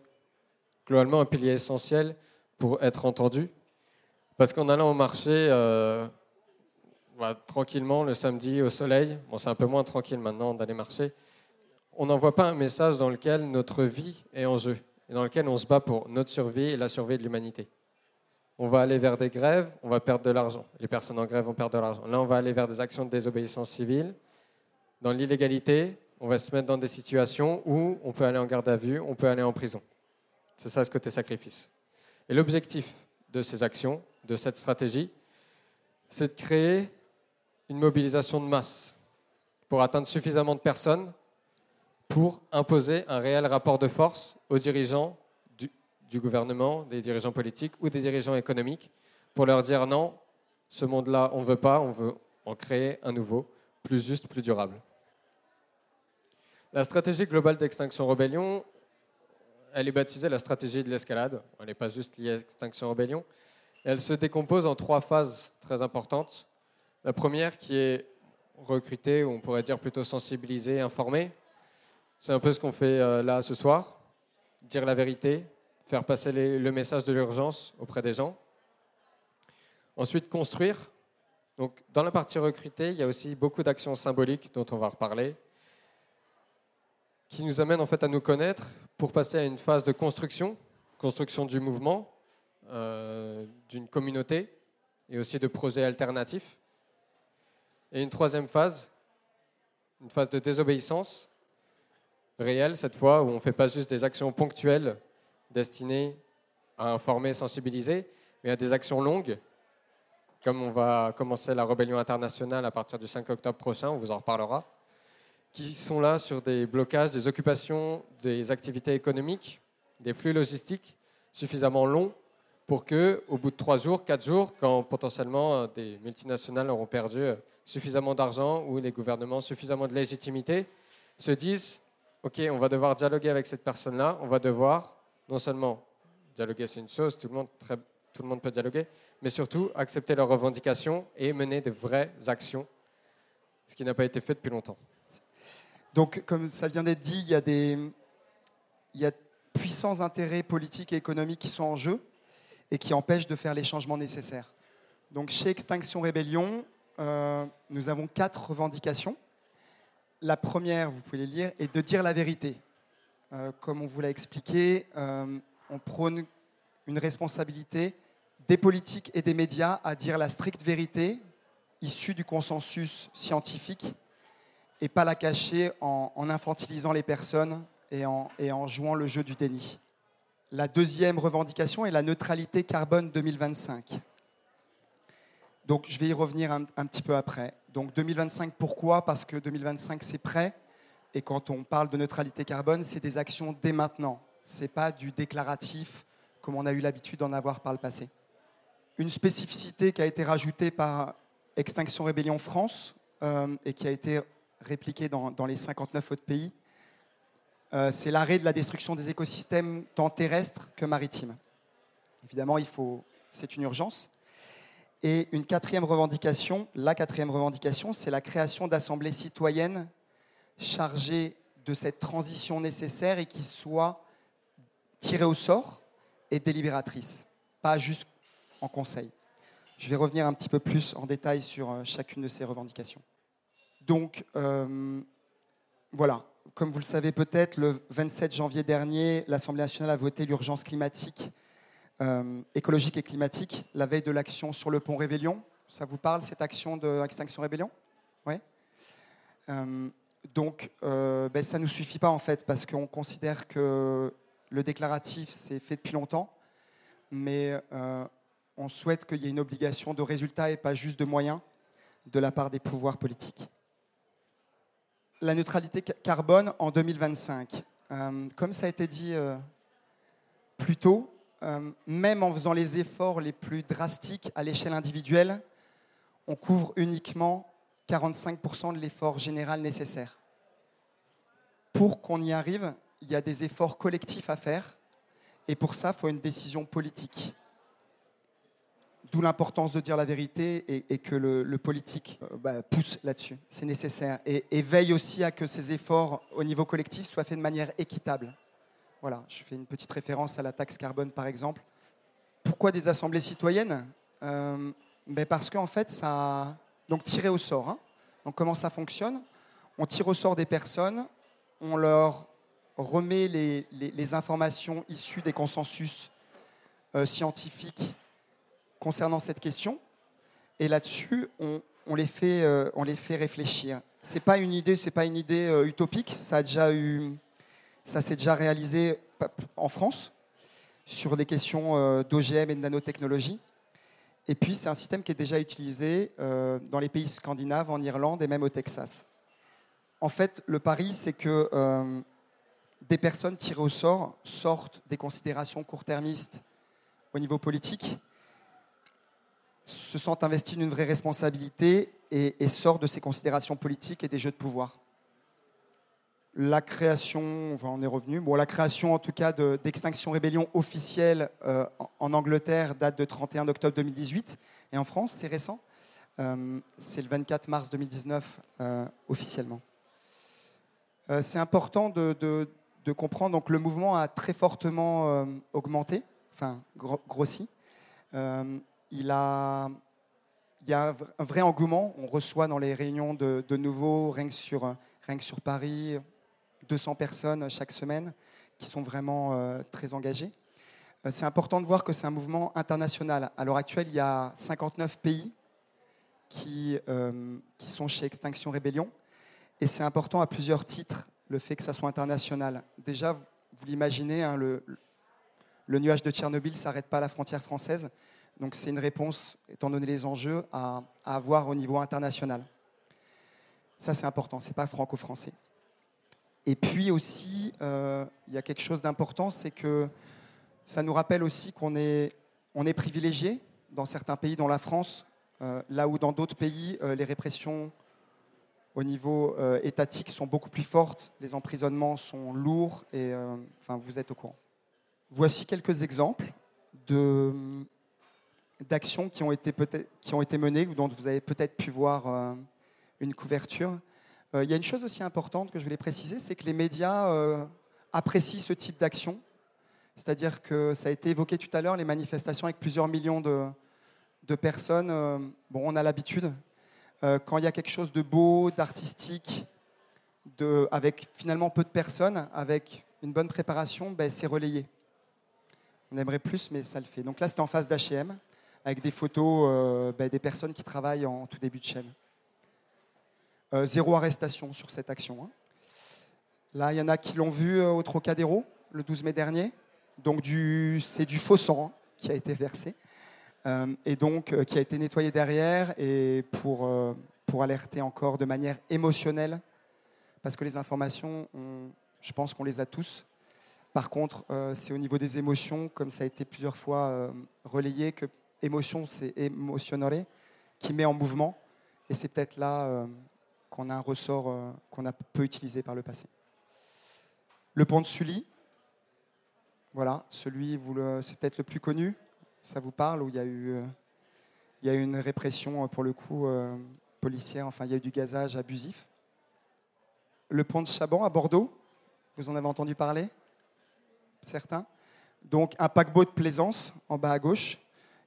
globalement un pilier essentiel pour être entendu. Parce qu'en allant au marché euh, bah, tranquillement le samedi au soleil, bon, c'est un peu moins tranquille maintenant d'aller marcher, on n'envoie pas un message dans lequel notre vie est en jeu et dans lequel on se bat pour notre survie et la survie de l'humanité. On va aller vers des grèves, on va perdre de l'argent. Les personnes en grève vont perdre de l'argent. Là, on va aller vers des actions de désobéissance civile. Dans l'illégalité, on va se mettre dans des situations où on peut aller en garde à vue, on peut aller en prison. C'est ça ce côté sacrifice. Et l'objectif de ces actions, de cette stratégie, c'est de créer une mobilisation de masse pour atteindre suffisamment de personnes pour imposer un réel rapport de force aux dirigeants du, gouvernement, des dirigeants politiques ou des dirigeants économiques, pour leur dire non, ce monde-là, on ne veut pas, on veut en créer un nouveau, plus juste, plus durable. La stratégie globale d'extinction rébellion, elle est baptisée la stratégie de l'escalade. Elle n'est pas juste liée à l'extinction rébellion. Elle se décompose en trois phases très importantes. La première qui est recruter, ou on pourrait dire plutôt sensibiliser, informer. C'est un peu ce qu'on fait euh, là ce soir. Dire la vérité, faire passer le message de l'urgence auprès des gens. Ensuite, construire. Donc, dans la partie recruter, il y a aussi beaucoup d'actions symboliques dont on va reparler, qui nous amènent en fait à nous connaître pour passer à une phase de construction, construction du mouvement, euh, d'une communauté et aussi de projets alternatifs. Et une troisième phase, une phase de désobéissance réelle cette fois, où on ne fait pas juste des actions ponctuelles destinées à informer, sensibiliser, mais à des actions longues, comme on va commencer la rébellion internationale à partir du 5 octobre prochain, on vous en reparlera, qui sont là sur des blocages, des occupations, des activités économiques, des flux logistiques suffisamment longs pour que, au bout de trois jours, quatre jours, quand potentiellement euh, des multinationales auront perdu euh, suffisamment d'argent ou les gouvernements suffisamment de légitimité, se disent OK, on va devoir dialoguer avec cette personne-là, on va devoir non seulement dialoguer, c'est une chose, tout le, monde, peut dialoguer, mais surtout accepter leurs revendications et mener de vraies actions, ce qui n'a pas été fait depuis longtemps. Donc, comme ça vient d'être dit, il y a des puissants intérêts politiques et économiques qui sont en jeu et qui empêchent de faire les changements nécessaires. Donc, chez Extinction Rébellion, euh, nous avons quatre revendications. La première, vous pouvez les lire, est de dire la vérité. Euh, comme on vous l'a expliqué, euh, on prône une responsabilité des politiques et des médias à dire la stricte vérité issue du consensus scientifique et pas la cacher en, infantilisant les personnes et en, et en jouant le jeu du déni. La deuxième revendication est la neutralité carbone 2025. Donc je vais y revenir un, petit peu après. Donc 2025, pourquoi? Parce que 2025, c'est prêt. Et quand on parle de neutralité carbone, c'est des actions dès maintenant. Ce n'est pas du déclaratif comme on a eu l'habitude d'en avoir par le passé. Une spécificité qui a été rajoutée par Extinction Rébellion France euh, et qui a été répliquée dans, dans les 59 autres pays, euh, c'est l'arrêt de la destruction des écosystèmes tant terrestres que maritimes. Évidemment, il faut, c'est une urgence. Et une quatrième revendication, la quatrième revendication, c'est la création d'assemblées citoyennes chargées de cette transition nécessaire et qui soient tirées au sort et délibératrices, pas juste en conseil. Je vais revenir un petit peu plus en détail sur euh, chacune de ces revendications. Donc, euh, voilà. Comme vous le savez peut-être, le 27 janvier dernier, l'Assemblée nationale a voté l'urgence climatique écologique et climatique, la veille de l'action sur le pont Révélion. Ça vous parle, cette action de Extinction Rébellion? Oui euh, Donc, euh, ben, ça ne nous suffit pas en fait, parce qu'on considère que le déclaratif, c'est fait depuis longtemps, mais euh, on souhaite qu'il y ait une obligation de résultat et pas juste de moyens de la part des pouvoirs politiques. La neutralité carbone en 2025. Euh, comme ça a été dit euh, plus tôt, euh, même en faisant les efforts les plus drastiques à l'échelle individuelle, on couvre uniquement 45% de l'effort général nécessaire. Pour qu'on y arrive, il y a des efforts collectifs à faire, et pour ça, il faut une décision politique. D'où l'importance de dire la vérité et, que le, le politique euh, bah, pousse là-dessus. C'est nécessaire. Et, et veille aussi à que ces efforts au niveau collectif soient faits de manière équitable. Voilà, je fais une petite référence à la taxe carbone par exemple. Pourquoi des assemblées citoyennes euh, ben Parce qu'en fait, ça. Donc, tirer au sort. Hein. Donc, comment ça fonctionne? On tire au sort des personnes, on leur remet les, informations issues des consensus euh, scientifiques concernant cette question. Et là-dessus, on, les fait, euh, on les fait réfléchir. C'est pas une idée, pas une idée euh, utopique. Ça a déjà eu ça s'est déjà réalisé en France sur des questions euh, d'OGM et de nanotechnologie. Et puis, c'est un système qui est déjà utilisé euh, dans les pays scandinaves, en Irlande et même au Texas. En fait, le pari, c'est que euh, des personnes tirées au sort sortent des considérations court-termistes au niveau politique, se sentent investis d'une vraie responsabilité et sortent de ces considérations politiques et des jeux de pouvoir la création, enfin on est revenu, bon, la création en tout cas d'Extinction de, Rébellion officielle euh, en, Angleterre date de 31 octobre 2018 et en France c'est récent, euh, c'est le 24 mars 2019 euh, officiellement. C'est important de, comprendre, donc le mouvement a très fortement augmenté, enfin gro grossi. Il, a, il y a un vrai engouement, on reçoit dans les réunions de, de nouveau, rien sur, rien que sur Paris, 200 personnes chaque semaine qui sont vraiment euh, très engagées. Euh, c'est important de voir que c'est un mouvement international. À l'heure actuelle, il y a 59 pays qui, euh, qui sont chez Extinction Rébellion. Et c'est important à plusieurs titres, le fait que ça soit international. Déjà, vous l'imaginez, hein, le, le nuage de Tchernobyl ne s'arrête pas à la frontière française. Donc c'est une réponse, étant donné les enjeux, à, à avoir au niveau international. Ça, c'est important, ce n'est pas franco-français. Et puis aussi, euh, il y a quelque chose d'important, c'est que ça nous rappelle aussi qu'on est, on est privilégié dans certains pays, dont la France, euh, là où dans d'autres pays, euh, les répressions au niveau étatique sont beaucoup plus fortes, les emprisonnements sont lourds, et enfin, vous êtes au courant. Voici quelques exemples d'actions qui, ont été qui ont été menées, dont vous avez peut-être pu voir une couverture. Euh, il y a une chose aussi importante que je voulais préciser, c'est que les médias euh, apprécient ce type d'action. C'est-à-dire que ça a été évoqué tout à l'heure, les manifestations avec plusieurs millions de, personnes. Euh, bon, on a l'habitude. Quand il y a quelque chose de beau, d'artistique, avec finalement peu de personnes, avec une bonne préparation, ben, c'est relayé. On aimerait plus, mais ça le fait. Donc là, c'était en phase d'HM, avec des photos ben, des personnes qui travaillent en tout début de chaîne. Euh, zéro arrestation sur cette action. hein. Là, il y en a qui l'ont vu euh, au Trocadéro le 12 mai dernier. Donc c'est du faux sang hein, qui a été versé euh, et donc qui a été nettoyé derrière et pour, alerter encore de manière émotionnelle parce que les informations, on- je pense qu'on les a tous. Par contre, c'est au niveau des émotions, comme ça a été plusieurs fois relayé, que émotion, c'est émotionnel, qui met en mouvement. Et c'est peut-être là qu'on a un ressort euh, qu'on a peu utilisé par le passé. Le pont de Sully, voilà, celui, c'est peut-être le plus connu, ça vous parle, où il y a eu, euh, une répression, euh, pour le coup, policière, enfin, il y a eu du gazage abusif. Le pont de Chaban à Bordeaux, vous en avez entendu parler? Certains? Donc, un paquebot de plaisance, en bas à gauche,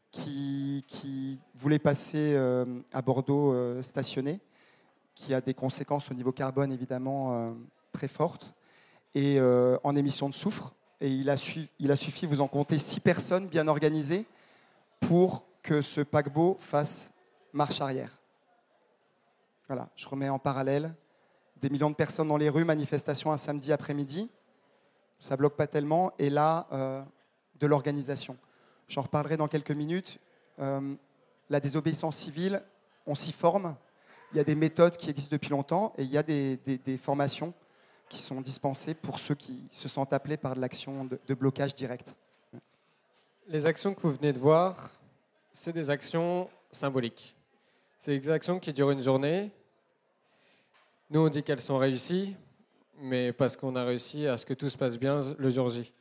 qui, voulait passer à Bordeaux stationné, qui a des conséquences au niveau carbone, évidemment, euh, très fortes, et euh, en émissions de soufre. Et il a, il a suffi, vous en comptez, six personnes bien organisées pour que ce paquebot fasse marche arrière. Voilà, je remets en parallèle des millions de personnes dans les rues, manifestation un samedi après-midi, ça bloque pas tellement, et là, euh, de l'organisation. J'en reparlerai dans quelques minutes. La désobéissance civile, on s'y forme, il y a des méthodes qui existent depuis longtemps, et il y a des, formations qui sont dispensées pour ceux qui se sentent appelés par de l'action de, de blocage direct. Les actions que vous venez de voir, c'est des actions symboliques. C'est des actions qui durent une journée. Nous, on dit qu'elles sont réussies, mais parce qu'on a réussi à ce que tout se passe bien le jour J.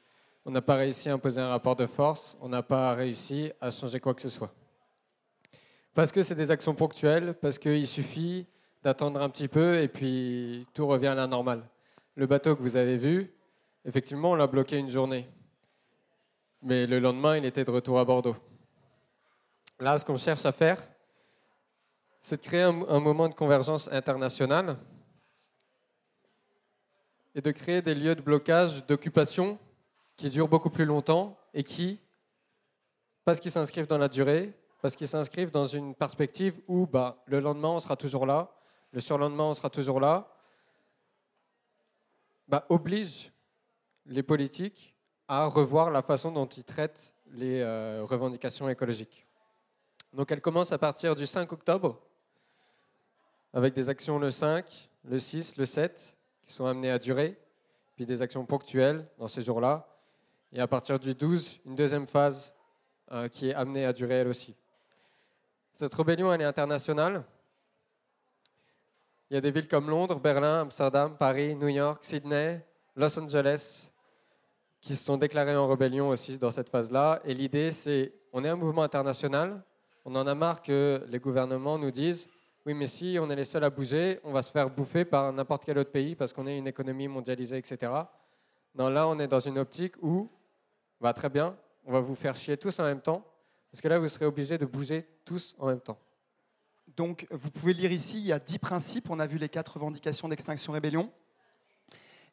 On n'a pas réussi à imposer un rapport de force, on n'a pas réussi à changer quoi que ce soit. Parce que c'est des actions ponctuelles, parce qu'il suffit d'attendre un petit peu et puis tout revient à la normale. Le bateau que vous avez vu, effectivement, on l'a bloqué une journée. Mais le lendemain, il était de retour à Bordeaux. Là, ce qu'on cherche à faire, c'est de créer un, moment de convergence internationale et de créer des lieux de blocage, d'occupation qui durent beaucoup plus longtemps et qui, parce qu'ils s'inscrivent dans la durée, parce qu'ils s'inscrivent dans une perspective où bah, le lendemain, on sera toujours là, le surlendemain, on sera toujours là, bah, oblige les politiques à revoir la façon dont ils traitent les euh, revendications écologiques. Donc elle commence à partir du 5 octobre, avec des actions le 5, le 6, le 7, qui sont amenées à durer, puis des actions ponctuelles dans ces jours-là, et à partir du 12, une deuxième phase euh, qui est amenée à durer elle aussi. Cette rébellion, elle est internationale. Il y a des villes comme Londres, Berlin, Amsterdam, Paris, New York, Sydney, Los Angeles, qui se sont déclarés en rébellion aussi dans cette phase-là. Et l'idée, c'est, on est un mouvement international, on en a marre que les gouvernements nous disent, oui, mais si on est les seuls à bouger, on va se faire bouffer par n'importe quel autre pays parce qu'on est une économie mondialisée, etc. Non, là, on est dans une optique où, va très bien, on va vous faire chier tous en même temps, parce que là, vous serez obligés de bouger tous en même temps. Donc, vous pouvez lire ici, il y a dix principes. On a vu les quatre revendications d'extinction rébellion.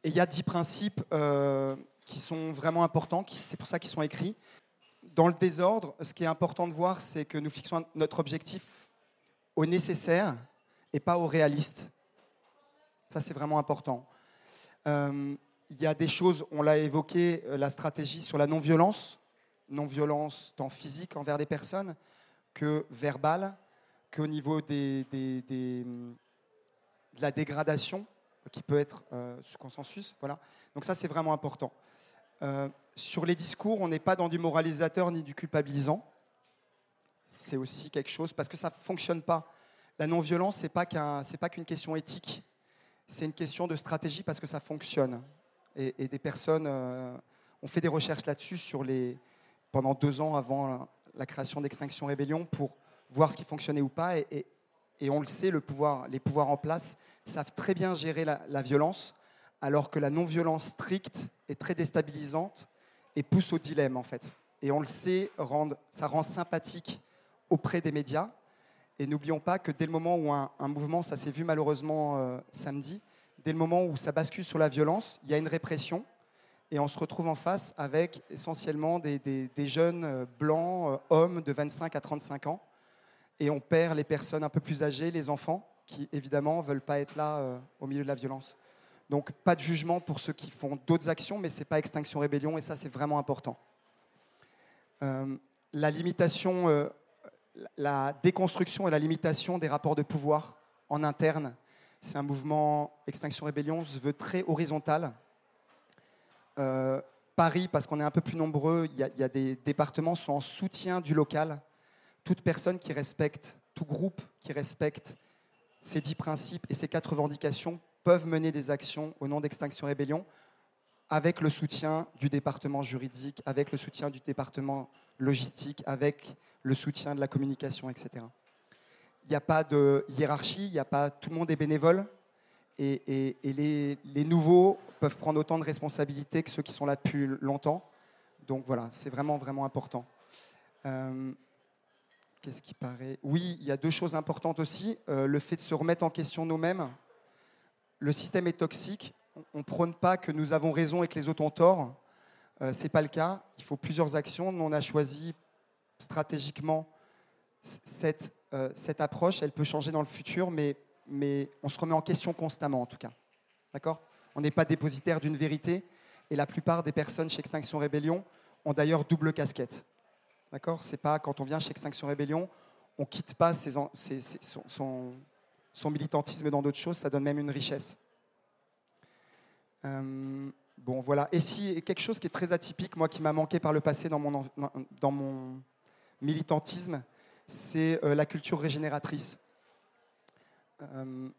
Et il y a dix principes euh, qui sont vraiment importants, c'est pour ça qu'ils sont écrits. Dans le désordre, ce qui est important de voir, c'est que nous fixons notre objectif au nécessaire et pas au réaliste. Ça, c'est vraiment important. Euh, il y a des choses, on l'a évoqué, euh, la stratégie sur la non-violence, non-violence tant physique envers des personnes que verbale, qu'au niveau de la dégradation, qui peut être euh, sous consensus. Voilà. Donc ça, c'est vraiment important. Euh, sur les discours, on n'est pas dans du moralisateur ni du culpabilisant. C'est aussi quelque chose, parce que ça ne fonctionne pas. La non-violence, ce n'est pas qu'une question éthique, c'est une question de stratégie parce que ça fonctionne. Et, des personnes euh, ont fait des recherches là-dessus sur les, pendant deux ans avant la, création d'Extinction Rébellion pour voir ce qui fonctionnait ou pas. Et, on le sait, les pouvoirs en place savent très bien gérer la, violence, alors que la non-violence stricte est très déstabilisante et pousse au dilemme, en fait. Et on le sait, ça rend sympathique auprès des médias. Et n'oublions pas que dès le moment où un, un mouvement, ça s'est vu malheureusement euh, samedi, dès le moment où ça bascule sur la violence, il y a une répression et on se retrouve en face avec essentiellement des, jeunes euh, blancs, euh, hommes de 25 à 35 ans. Et on perd les personnes un peu plus âgées, les enfants, qui évidemment ne veulent pas être là euh, au milieu de la violence. Donc pas de jugement pour ceux qui font d'autres actions, mais ce n'est pas Extinction Rébellion, et ça c'est vraiment important. La limitation, la déconstruction et la limitation des rapports de pouvoir en interne, c'est un mouvement Extinction Rébellion se veut très horizontal. Euh, Paris, parce qu'on est un peu plus nombreux, il y, a- des départements qui sont en soutien du local. Toute personne qui respecte, tout groupe qui respecte ces dix principes et ces quatre revendications peuvent mener des actions au nom d'Extinction Rébellion avec le soutien du département juridique, avec le soutien du département logistique, avec le soutien de la communication, etc. Il n'y a pas de hiérarchie, il n'y a pas tout le monde est bénévole et, les, nouveaux peuvent prendre autant de responsabilités que ceux qui sont là depuis longtemps. Donc voilà, c'est vraiment vraiment important. Euh, Qu'est-ce qui paraît? Oui, il y a deux choses importantes aussi. Euh, le fait de se remettre en question nous-mêmes. Le système est toxique. On ne prône pas que nous avons raison et que les autres ont tort. Euh, Ce n'est pas le cas. Il faut plusieurs actions. On a choisi stratégiquement cette, euh, cette approche. Elle peut changer dans le futur, mais, mais on se remet en question constamment, en tout cas. D'accord? On n'est pas dépositaire d'une vérité. Et la plupart des personnes chez Extinction Rébellion ont d'ailleurs double casquette. D'accord? C'est pas quand on vient chez Extinction Rébellion, on quitte pas son, son- son militantisme dans d'autres choses, ça donne même une richesse. Euh, bon, voilà. Et si quelque chose qui est très atypique, moi, qui m'a manqué par le passé dans mon, en- dans mon militantisme, c'est euh, la culture régénératrice. Euh,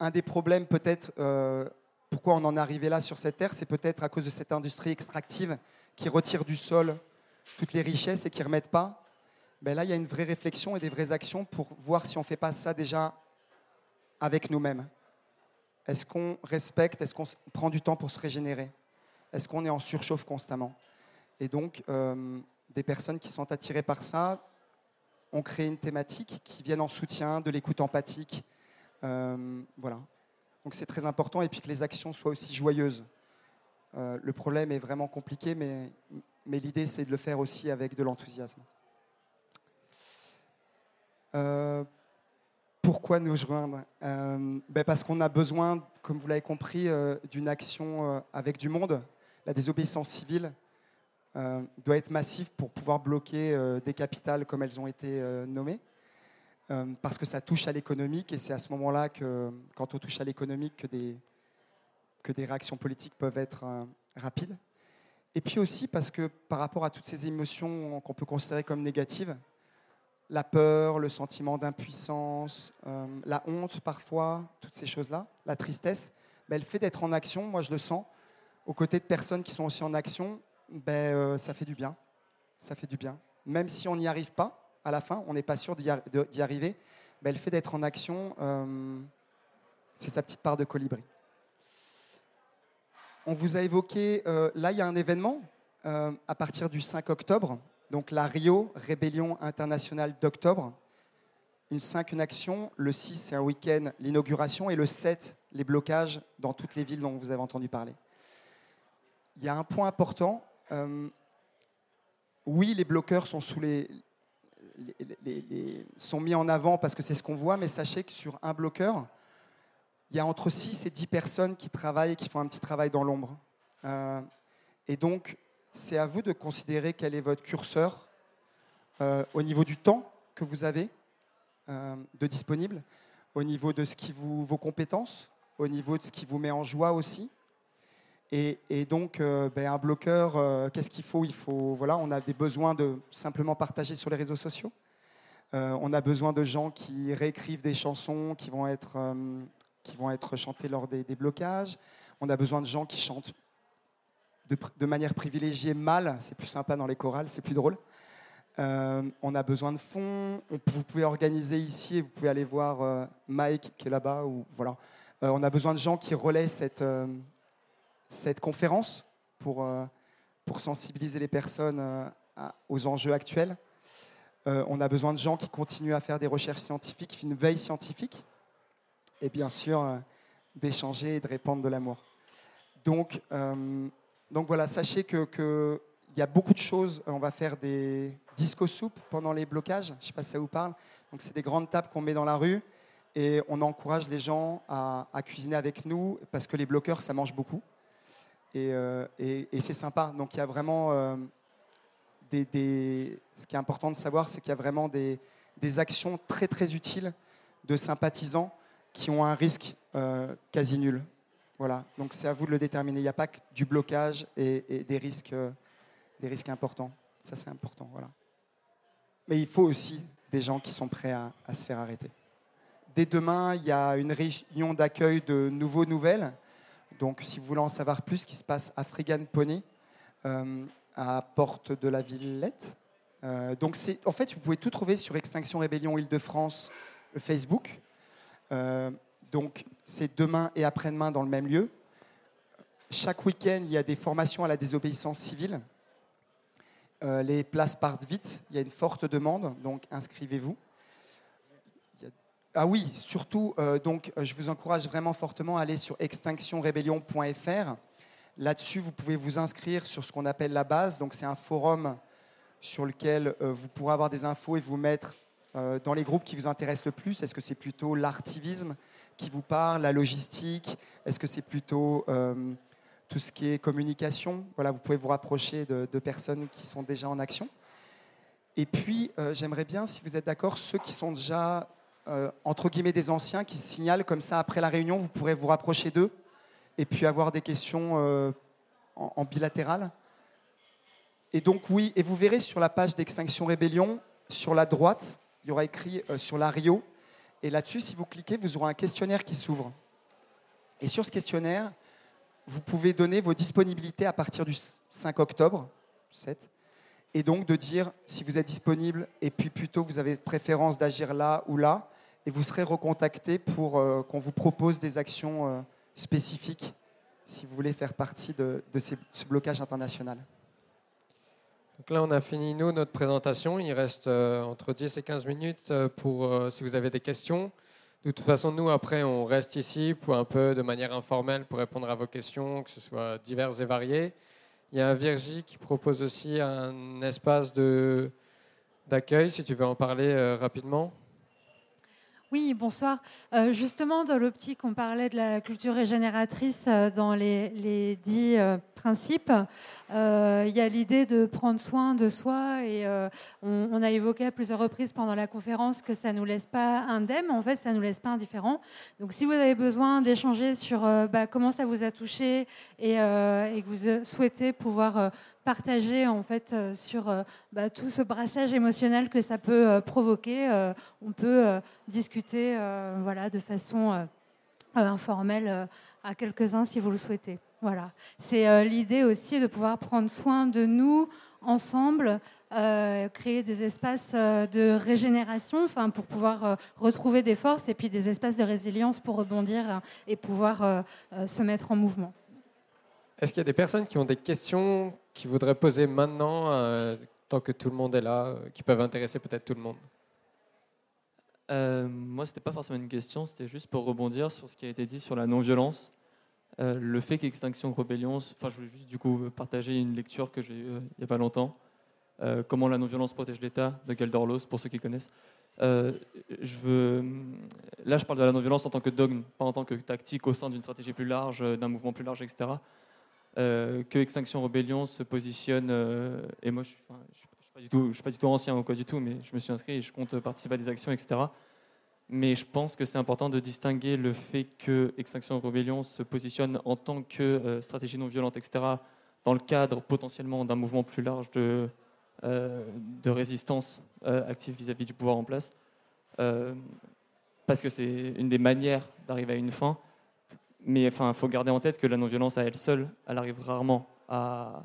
un des problèmes, peut-être, euh, pourquoi on en est arrivé là sur cette terre, c'est peut-être à cause de cette industrie extractive qui retire du sol toutes les richesses et qui ne remettent pas. Ben là, il y a une vraie réflexion et des vraies actions pour voir si on ne fait pas ça déjà avec nous-mêmes. Est-ce qu'on respecte, est-ce qu'on prend du temps pour se régénérer? Est-ce qu'on est en surchauffe constamment? Et donc, euh, des personnes qui sont attirées par ça ont créé une thématique qui vienne en soutien de l'écoute empathique. Euh, voilà. Donc c'est très important et puis que les actions soient aussi joyeuses. Euh, le problème est vraiment compliqué, mais, mais l'idée c'est de le faire aussi avec de l'enthousiasme. Euh, pourquoi nous joindre? Euh, ben Parce qu'on a besoin, comme vous l'avez compris, d'une action avec du monde. La désobéissance civile doit être massive pour pouvoir bloquer des capitales comme elles ont été nommées. Euh, parce que ça touche à l'économique et c'est à ce moment-là que, quand on touche à l'économique, que des, que des réactions politiques peuvent être euh, rapides. Et puis aussi parce que par rapport à toutes ces émotions qu'on peut considérer comme négatives, la peur, le sentiment d'impuissance, euh, la honte parfois, toutes ces choses-là, la tristesse, ben, le fait d'être en action, moi je le sens, aux côtés de personnes qui sont aussi en action, ben, ça fait du bien. Ça fait du bien. Même si on n'y arrive pas, à la fin, on n'est pas sûr d'y arriver, ben, le fait d'être en action, euh, c'est sa petite part de colibri. On vous a évoqué, euh, là il y a un événement euh, à partir du 5 octobre, donc la Rio, Rébellion internationale d'octobre. Une 5, une action, le 6 c'est un week-end, l'inauguration, et le 7, les blocages dans toutes les villes dont vous avez entendu parler. Il y a un point important, oui les bloqueurs sont, sous les, sont mis en avant parce que c'est ce qu'on voit, mais sachez que sur un bloqueur, il y a entre 6 et 10 personnes qui travaillent et qui font un petit travail dans l'ombre. Euh, et donc, c'est à vous de considérer quel est votre curseur euh, au niveau du temps que vous avez euh, de disponible, au niveau de ce qui vous, vos compétences, au niveau de ce qui vous met en joie aussi. Et, donc, euh, ben, un bloqueur, euh, qu'est-ce qu'il faut? Il faut, voilà, on a des besoins de simplement partager sur les réseaux sociaux. Euh, on a besoin de gens qui réécrivent des chansons qui vont être, qui vont être chantées lors des, blocages. On a besoin de gens qui chantent de, manière privilégiée mal. C'est plus sympa dans les chorales, c'est plus drôle. On a besoin de fonds. On- vous pouvez organiser ici et vous pouvez aller voir Mike qui est là-bas. Ou, voilà. On a besoin de gens qui relaient cette, cette conférence pour, euh, pour sensibiliser les personnes euh, aux enjeux actuels. Euh, on a besoin de gens qui continuent à faire des recherches scientifiques, une veille scientifique. Et bien sûr, d'échanger et de répandre de l'amour. Donc, voilà, sachez qu'il y a beaucoup de choses. On va faire des disco soupes pendant les blocages. Je ne sais pas si ça vous parle. Donc c'est des grandes tables qu'on met dans la rue et on encourage les gens à, cuisiner avec nous parce que les bloqueurs, ça mange beaucoup. Et, euh, c'est sympa. Donc il y a vraiment euh, Ce qui est important de savoir, c'est qu'il y a vraiment des, actions très très utiles de sympathisants qui ont un risque euh, quasi nul. Voilà. Donc c'est à vous de le déterminer. Il n'y a pas que du blocage et, des risques, des risques importants. Ça c'est important. Voilà. Mais il faut aussi des gens qui sont prêts à se faire arrêter. Dès demain, il y a une réunion d'accueil de nouveaux nouvelles. Donc, si vous voulez en savoir plus, ce qui se passe à Frigan Pony, euh, à Porte de la Villette. Euh, donc, c'est, en fait, vous pouvez tout trouver sur Extinction Rébellion Île-de-France, Facebook. Euh, donc, c'est demain et après-demain dans le même lieu. Chaque week-end, il y a des formations à la désobéissance civile. les places partent vite, il y a une forte demande, donc inscrivez-vous. Ah oui, surtout, euh, donc, euh, je vous encourage vraiment fortement à aller sur extinctionrebellion.fr. Là-dessus, vous pouvez vous inscrire sur ce qu'on appelle la base. Donc, c'est un forum sur lequel euh, vous pourrez avoir des infos et vous mettre dans les groupes qui vous intéressent le plus. Est-ce que c'est plutôt l'artivisme qui vous parle, la logistique? Est-ce que c'est plutôt tout ce qui est communication? Vous pouvez vous rapprocher de personnes qui sont déjà en action. Et puis, j'aimerais bien, si vous êtes d'accord, ceux qui sont déjà euh, entre guillemets, des anciens qui signalent. Comme ça, après la réunion, vous pourrez vous rapprocher d'eux et puis avoir des questions euh, en, bilatéral. Et donc, oui, et vous verrez sur la page d'Extinction Rébellion, sur la droite, il y aura écrit euh, sur la Rio. Et là-dessus, si vous cliquez, vous aurez un questionnaire qui s'ouvre. Et sur ce questionnaire, vous pouvez donner vos disponibilités à partir du 5 octobre, 7, et donc de dire si vous êtes disponible et puis plutôt vous avez préférence d'agir là ou là et vous serez recontacté pour euh, qu'on vous propose des actions euh, spécifiques si vous voulez faire partie de, ce blocage international. Donc là, on a fini, nous, notre présentation. Il reste euh, entre 10 et 15 minutes pour si vous avez des questions. De toute façon, nous, après, on reste ici pour un peu de manière informelle pour répondre à vos questions, que ce soit diverses et variées. Il y a Virgie qui propose aussi un espace d'accueil, si tu veux en parler rapidement. Oui, bonsoir. Euh, justement, dans l'optique, on parlait de la culture régénératrice euh, dans les, dix euh, principes. il y a l'idée de prendre soin de soi et on, a évoqué à plusieurs reprises pendant la conférence que ça ne nous laisse pas indemne, en fait, ça ne nous laisse pas indifférents. Donc, si vous avez besoin d'échanger sur bah, comment ça vous a touché et que vous souhaitez pouvoir partager en fait euh, sur euh, bah, tout ce brassage émotionnel que ça peut euh, provoquer. on peut discuter voilà, de façon informelle à quelques-uns si vous le souhaitez. Voilà. C'est l'idée aussi de pouvoir prendre soin de nous ensemble, créer des espaces de régénération, pour pouvoir retrouver des forces et puis des espaces de résilience pour rebondir et pouvoir se mettre en mouvement. Est-ce qu'il y a des personnes qui ont des questions qui voudraient poser maintenant, euh, tant que tout le monde est là, euh, qui peuvent intéresser peut-être tout le monde? Euh, Moi, ce n'était pas forcément une question, c'était juste pour rebondir sur ce qui a été dit sur la non-violence. le fait qu'Extinction Rebellion, enfin, je voulais juste du coup partager une lecture que j'ai eue il n'y a pas longtemps. Comment la non-violence protège l'État de Galdorlos, pour ceux qui connaissent. là, je parle de la non-violence en tant que dogme, pas en tant que tactique au sein d'une stratégie plus large, d'un mouvement plus large, etc. Euh, que Extinction Rebellion se positionne. Euh, et moi, je ne suis, pas du tout, suis pas du tout ancien ou quoi du tout, mais je me suis inscrit et je compte participer à des actions, etc. Mais je pense que c'est important de distinguer le fait que Extinction Rebellion se positionne en tant que euh, stratégie non violente, etc., dans le cadre potentiellement d'un mouvement plus large de, de résistance active vis-à-vis du pouvoir en place. parce que c'est une des manières d'arriver à une fin mais enfin, il faut garder en tête que la non-violence à elle seule, elle arrive rarement à,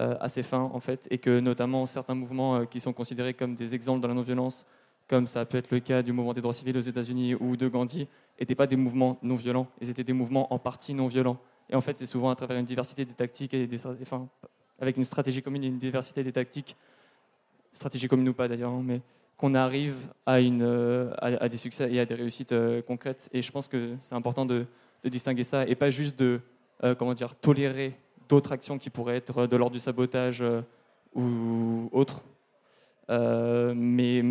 euh, à ses fins, en fait, et que notamment certains mouvements euh, qui sont considérés comme des exemples de la non-violence, comme ça peut être le cas du mouvement des droits civils aux États-Unis ou de Gandhi, n'étaient pas des mouvements non violents, ils étaient des mouvements en partie non violents. Et en fait, c'est souvent à travers une diversité des tactiques et des, enfin, avec une stratégie commune et une diversité des tactiques, stratégie commune ou pas d'ailleurs, hein, mais qu'on arrive à, une, euh, à, des succès et à des réussites concrètes. Et je pense que c'est important de, de distinguer ça et pas juste de comment dire, tolérer d'autres actions qui pourraient être de l'ordre du sabotage ou autre. mais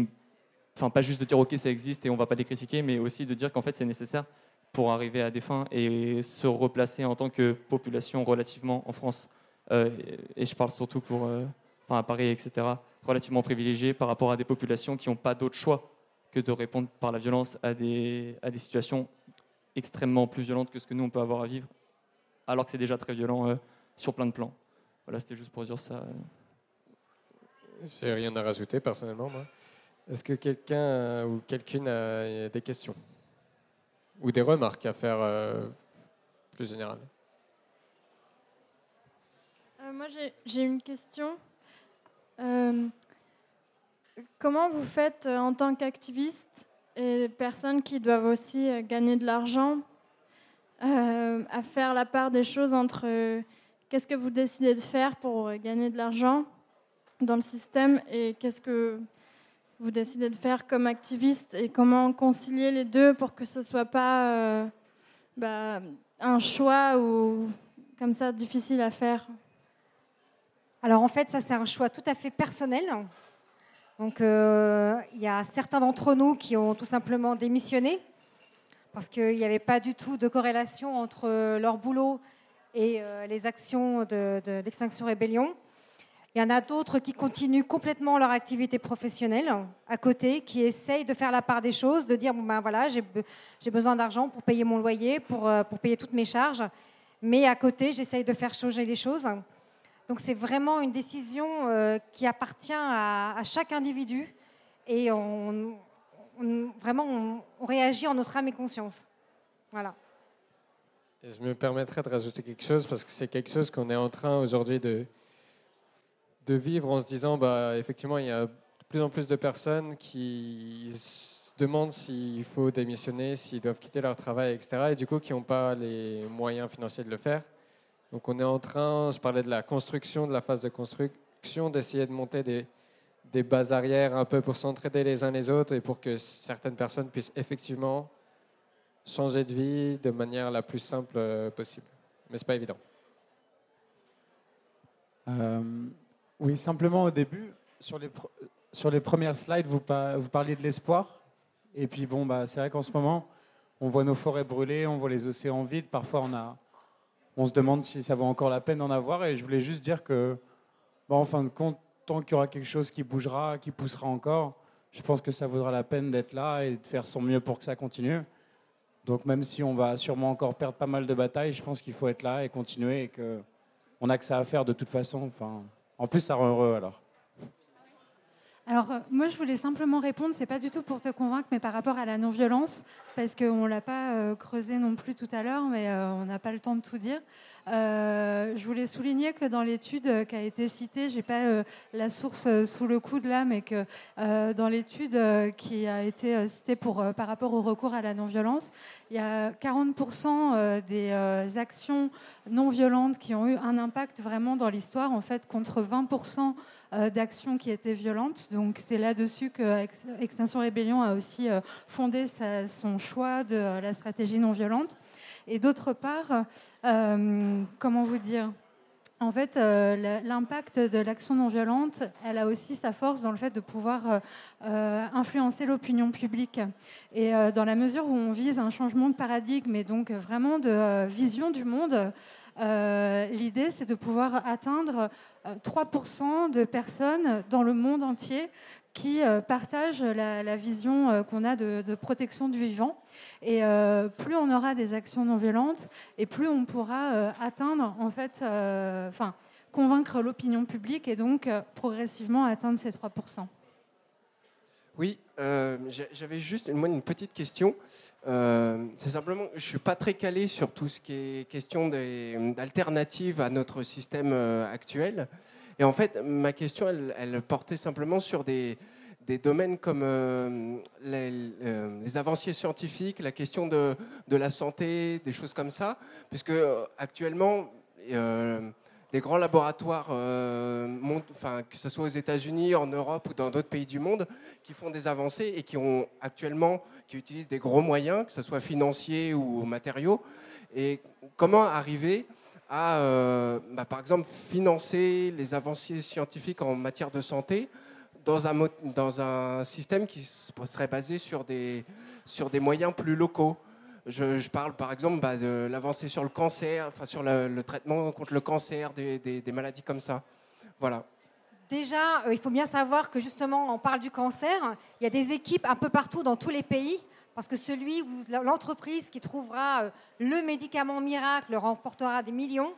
enfin pas juste de dire ok ça existe et on va pas les critiquer, mais aussi de dire qu'en fait c'est nécessaire pour arriver à des fins et se replacer en tant que population relativement en France. et je parle surtout pour enfin à Paris, etc., relativement privilégiés par rapport à des populations qui n'ont pas d'autre choix que de répondre par la violence à des, à des situations extrêmement plus violentes que ce que nous on peut avoir à vivre, alors que c'est déjà très violent euh, sur plein de plans. Voilà, c'était juste pour dire ça. J'ai rien à rajouter personnellement, moi. Est-ce que quelqu'un ou quelqu'une a des questions? Ou des remarques à faire euh, plus générales? Euh, Moi, j'ai une question. Euh, comment vous faites euh, en tant qu'activiste et personnes qui doivent aussi euh, gagner de l'argent à faire la part des choses entre qu'est-ce que vous décidez de faire pour gagner de l'argent dans le système et qu'est-ce que vous décidez de faire comme activiste et comment concilier les deux pour que ce soit pas bah, un choix ou comme ça difficile à faire? Alors en fait, ça c'est un choix tout à fait personnel. Donc euh, il y a certains d'entre nous qui ont tout simplement démissionné parce qu'il n'y avait pas du tout de corrélation entre leur boulot et euh, les actions d'extinction de, rébellion. Il y en a d'autres qui continuent complètement leur activité professionnelle à côté, qui essayent de faire la part des choses, de dire ben voilà, j'ai besoin d'argent pour payer mon loyer, pour, euh, pour payer toutes mes charges, mais à côté, j'essaye de faire changer les choses. Donc c'est vraiment une décision euh, qui appartient à, chaque individu et on, vraiment on, réagit en notre âme et conscience. Voilà. je me permettrais de rajouter quelque chose parce que c'est quelque chose qu'on est en train aujourd'hui de, de vivre en se disant, bah, effectivement, il y a de plus en plus de personnes qui se demandent s'il faut démissionner, s'ils doivent quitter leur travail, etc. Et du coup, qui n'ont pas les moyens financiers de le faire. Donc on est en train, je parlais de la construction, de la phase de construction, d'essayer de monter des, bases arrières un peu pour s'entraider les uns les autres et pour que certaines personnes puissent effectivement changer de vie de manière la plus simple euh, possible. Mais ce n'est pas évident. Euh, oui, simplement au début, sur les, premières slides, vous, vous parliez de l'espoir. Et puis bon, bah, c'est vrai qu'en ce moment, on voit nos forêts brûler, on voit les océans vides. Parfois, on a, on se demande si ça vaut encore la peine d'en avoir. Et je voulais juste dire que, en fin de compte, tant qu'il y aura quelque chose qui bougera, qui poussera encore, je pense que ça vaudra la peine d'être là et de faire son mieux pour que ça continue. Donc même si on va sûrement encore perdre pas mal de batailles, je pense qu'il faut être là et continuer et qu'on a que ça à faire de toute façon. Enfin, en plus, ça rend heureux alors. Alors, euh, moi, je voulais simplement répondre, c'est pas du tout pour te convaincre, mais par rapport à la non-violence, parce qu'on ne l'a pas euh, creusé non plus tout à l'heure, mais euh, on n'a pas le temps de tout dire. je voulais souligner que dans l'étude qui a été citée, j'ai pas la source sous le coude là, mais que dans l'étude qui a été citée pour, par rapport au recours à la non-violence, il y a 40% des actions non violentes qui ont eu un impact vraiment dans l'histoire, en fait, contre 20% euh, d'actions qui étaient violentes. Donc c'est là-dessus que Extinction Rébellion a aussi euh, fondé son choix de euh, la stratégie non violente. Et d'autre part, comment vous dire en fait, l'impact de l'action non violente, elle a aussi sa force dans le fait de pouvoir influencer l'opinion publique. Et dans la mesure où on vise un changement de paradigme et donc vraiment de vision du monde, euh, l'idée, c'est de pouvoir atteindre 3% euh, de personnes dans le monde entier qui euh, partagent la, vision qu'on a de, protection du vivant. Et plus on aura des actions non violentes, et plus on pourra atteindre, en fait, enfin, convaincre l'opinion publique et donc progressivement atteindre ces 3%. Oui, euh, j'avais juste une, petite question. Euh, c'est simplement, je suis pas très calé sur tout ce qui est question d'alternatives à notre système euh, actuel. Et en fait, ma question, elle, portait simplement sur des, domaines comme les, les, avanciers scientifiques, la question de, la santé, des choses comme ça, puisque actuellement des grands laboratoires, euh, que ce soit aux États-Unis, en Europe ou dans d'autres pays du monde, qui font des avancées et qui ont actuellement, qui utilisent des gros moyens, que ce soit financiers ou matériaux, Et comment arriver à, euh, bah, par exemple, financer les avancées scientifiques en matière de santé dans un, dans un système qui serait basé sur des, sur des moyens plus locaux. Je, parle par exemple bah, de l'avancée sur le cancer, enfin sur le, traitement contre le cancer, des, des, maladies comme ça. Voilà. Déjà, euh, il faut bien savoir que justement, on parle du cancer. Il y a des équipes un peu partout dans tous les pays, parce que celui ou l'entreprise qui trouvera euh, le médicament miracle remportera des millions.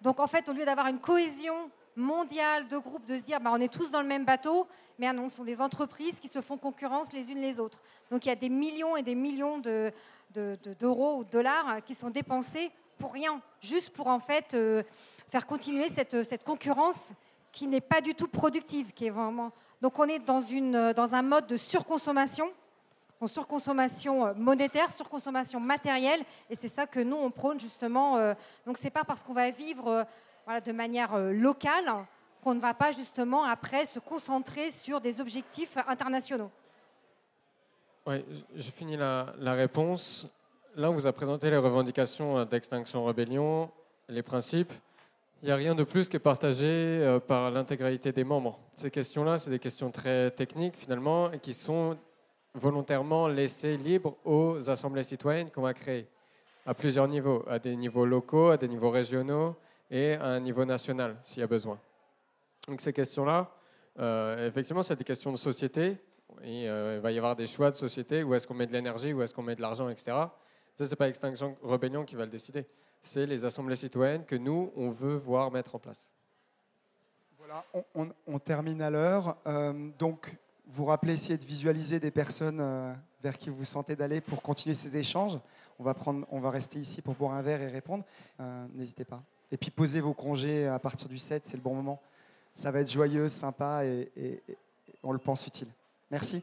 Donc en fait, au lieu d'avoir une cohésion mondiale de groupes, de se dire bah, on est tous dans le même bateau, mais non, ce sont des entreprises qui se font concurrence les unes les autres. Donc il y a des millions et des millions d'euros de, ou de dollars qui sont dépensés pour rien, juste pour en fait euh, faire continuer cette, concurrence qui n'est pas du tout productive, qui est vraiment. Donc on est dans un mode de surconsommation, en surconsommation euh, monétaire, surconsommation matérielle, et c'est ça que nous on prône justement. Euh, donc c'est pas parce qu'on va vivre voilà, de manière locale qu'on ne va pas justement après se concentrer sur des objectifs internationaux. Oui, j'ai fini la, réponse. Là, on vous a présenté les revendications d'Extinction Rébellion, les principes. Il n'y a rien de plus qui est partagé euh, par l'intégralité des membres. Ces questions-là, c'est des questions très techniques finalement et qui sont volontairement laissées libres aux assemblées citoyennes qu'on va créer à plusieurs niveaux, à des niveaux locaux, à des niveaux régionaux et à un niveau national s'il y a besoin. Donc ces questions-là, euh, effectivement, c'est des questions de société. Et, euh, il va y avoir des choix de société. Où est-ce qu'on met de l'énergie, où est-ce qu'on met de l'argent, etc. Ça, c'est pas Extinction Rebellion qui va le décider. C'est les assemblées citoyennes que nous, on veut voir mettre en place. Voilà, on, termine à l'heure. Euh, donc, vous rappelez, essayer de visualiser des personnes vers qui vous sentez d'aller pour continuer ces échanges. On va, prendre, on va rester ici pour boire un verre et répondre. N'hésitez pas. Et puis, posez vos congés à partir du 7, c'est le bon moment ça va être joyeux, sympa et, on le pense utile. Merci.